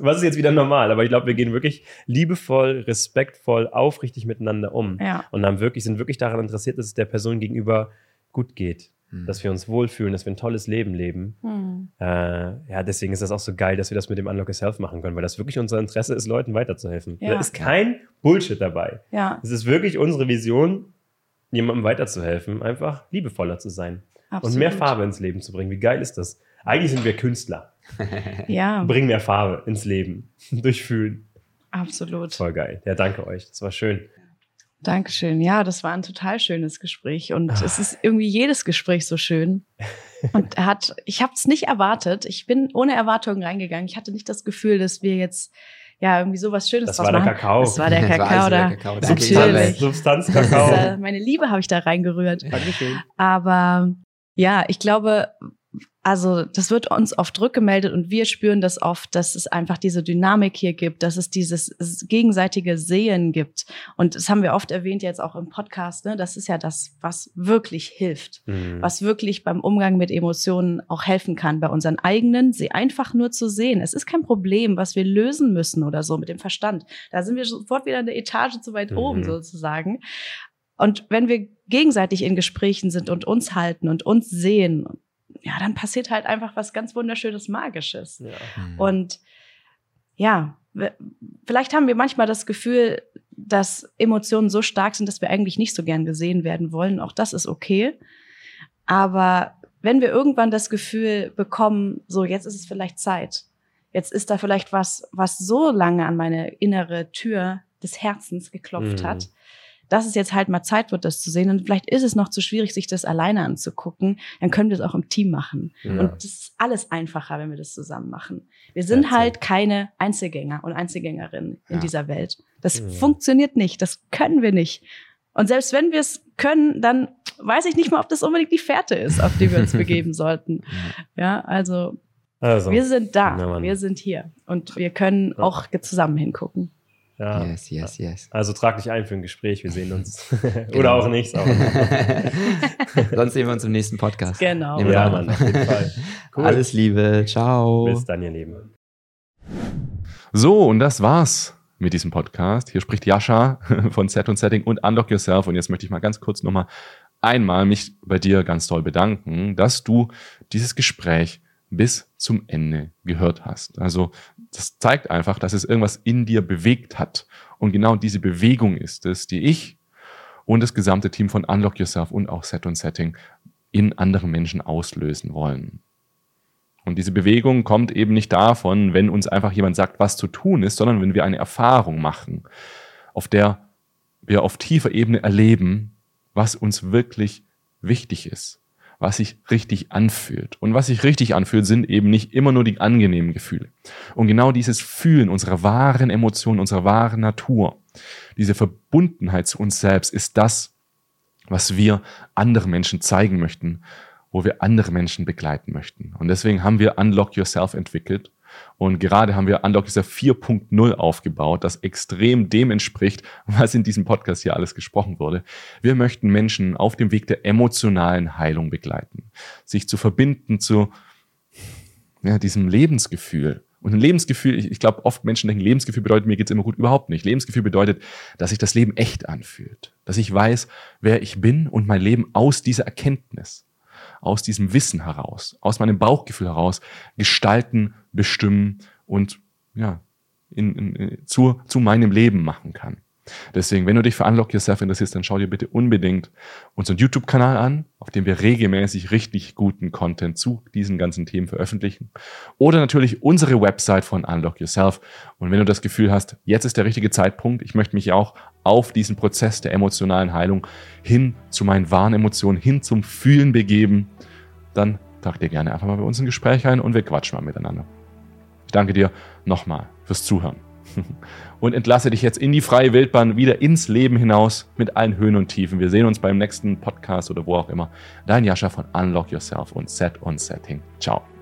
Was ist jetzt wieder normal? Aber ich glaube, wir gehen wirklich liebevoll, respektvoll, aufrichtig miteinander um. Ja. Und haben wirklich, sind wirklich daran interessiert, dass es der Person gegenüber gut geht. Mhm. dass wir uns wohlfühlen, dass wir ein tolles Leben leben. Mhm. Äh, ja, deswegen ist das auch so geil, dass wir das mit dem Unlock Yourself machen können, weil das wirklich unser Interesse ist, Leuten weiterzuhelfen. Ja. Da ist kein Bullshit dabei. Ja. Es ist wirklich unsere Vision, jemandem weiterzuhelfen, einfach liebevoller zu sein Absolut. und mehr Farbe ins Leben zu bringen. Wie geil ist das? Eigentlich sind wir Künstler. ja. Bringen mehr Farbe ins Leben durch Fühlen. Absolut. Voll geil. Ja, danke euch. Das war schön. Dankeschön. Ja, das war ein total schönes Gespräch und Ach. es ist irgendwie jedes Gespräch so schön. Und er hat, ich habe es nicht erwartet. Ich bin ohne Erwartungen reingegangen. Ich hatte nicht das Gefühl, dass wir jetzt ja irgendwie sowas Schönes das war der Kakao. Das war der Kakao da. Kakao. Natürlich. Substanz Kakao. Das, meine Liebe habe ich da reingerührt. Dankeschön. Aber ja, ich glaube, also das wird uns oft rückgemeldet und wir spüren das oft, dass es einfach diese Dynamik hier gibt, dass es dieses gegenseitige Sehen gibt. Und das haben wir oft erwähnt jetzt auch im Podcast. Ne? Das ist ja das, was wirklich hilft, mhm. was wirklich beim Umgang mit Emotionen auch helfen kann, bei unseren eigenen, sie einfach nur zu sehen. Es ist kein Problem, was wir lösen müssen oder so mit dem Verstand. Da sind wir sofort wieder eine Etage zu weit mhm. oben sozusagen. Und wenn wir gegenseitig in Gesprächen sind und uns halten und uns sehen ja, dann passiert halt einfach was ganz Wunderschönes, Magisches. Ja. Mhm. Und ja, vielleicht haben wir manchmal das Gefühl, dass Emotionen so stark sind, dass wir eigentlich nicht so gern gesehen werden wollen. Auch das ist okay. Aber wenn wir irgendwann das Gefühl bekommen, so jetzt ist es vielleicht Zeit, jetzt ist da vielleicht was, was so lange an meine innere Tür des Herzens geklopft mhm. hat, dass es jetzt halt mal Zeit wird, das zu sehen. Und vielleicht ist es noch zu schwierig, sich das alleine anzugucken. Dann können wir es auch im Team machen. Ja. Und das ist alles einfacher, wenn wir das zusammen machen. Wir sind halt keine Einzelgänger und Einzelgängerinnen in ja. dieser Welt. Das ja. funktioniert nicht. Das können wir nicht. Und selbst wenn wir es können, dann weiß ich nicht mal, ob das unbedingt die Fährte ist, auf die wir uns begeben sollten. Ja, also, also wir sind da, wir sind hier und wir können auch zusammen hingucken. Ja. Yes, yes, yes. Also trag dich ein für ein Gespräch, wir sehen uns. genau. Oder auch nicht. Sonst sehen wir uns im nächsten Podcast. Genau. Ja, Mann, auf jeden Fall. Cool. Alles Liebe, ciao. Bis dann, ihr Lieben. So, und das war's mit diesem Podcast. Hier spricht Jascha von Set und Setting und Unlock Yourself. Und jetzt möchte ich mal ganz kurz nochmal einmal mich bei dir ganz toll bedanken, dass du dieses Gespräch bis zum Ende gehört hast. Also das zeigt einfach, dass es irgendwas in dir bewegt hat. Und genau diese Bewegung ist es, die ich und das gesamte Team von Unlock Yourself und auch Set und Setting in anderen Menschen auslösen wollen. Und diese Bewegung kommt eben nicht davon, wenn uns einfach jemand sagt, was zu tun ist, sondern wenn wir eine Erfahrung machen, auf der wir auf tiefer Ebene erleben, was uns wirklich wichtig ist was sich richtig anfühlt. Und was sich richtig anfühlt, sind eben nicht immer nur die angenehmen Gefühle. Und genau dieses Fühlen unserer wahren Emotionen, unserer wahren Natur, diese Verbundenheit zu uns selbst ist das, was wir anderen Menschen zeigen möchten, wo wir andere Menschen begleiten möchten. Und deswegen haben wir Unlock Yourself entwickelt, und gerade haben wir Unlock Yourself 4.0 aufgebaut, das extrem dem entspricht, was in diesem Podcast hier alles gesprochen wurde. Wir möchten Menschen auf dem Weg der emotionalen Heilung begleiten, sich zu verbinden zu ja, diesem Lebensgefühl. Und ein Lebensgefühl, ich, ich glaube, oft Menschen denken, Lebensgefühl bedeutet, mir geht's immer gut. Überhaupt nicht. Lebensgefühl bedeutet, dass sich das Leben echt anfühlt. Dass ich weiß, wer ich bin und mein Leben aus dieser Erkenntnis aus diesem Wissen heraus, aus meinem Bauchgefühl heraus gestalten, bestimmen und ja, in, in, zu, zu meinem Leben machen kann. Deswegen, wenn du dich für Unlock Yourself interessierst, dann schau dir bitte unbedingt unseren YouTube-Kanal an, auf dem wir regelmäßig richtig guten Content zu diesen ganzen Themen veröffentlichen. Oder natürlich unsere Website von Unlock Yourself. Und wenn du das Gefühl hast, jetzt ist der richtige Zeitpunkt, ich möchte mich auch auf diesen Prozess der emotionalen Heilung hin zu meinen wahren Emotionen, hin zum Fühlen begeben, dann trag dir gerne einfach mal bei uns ein Gespräch ein und wir quatschen mal miteinander. Ich danke dir nochmal fürs Zuhören und entlasse dich jetzt in die freie Wildbahn wieder ins Leben hinaus mit allen Höhen und Tiefen. Wir sehen uns beim nächsten Podcast oder wo auch immer. Dein Jascha von Unlock Yourself und Set on Setting. Ciao.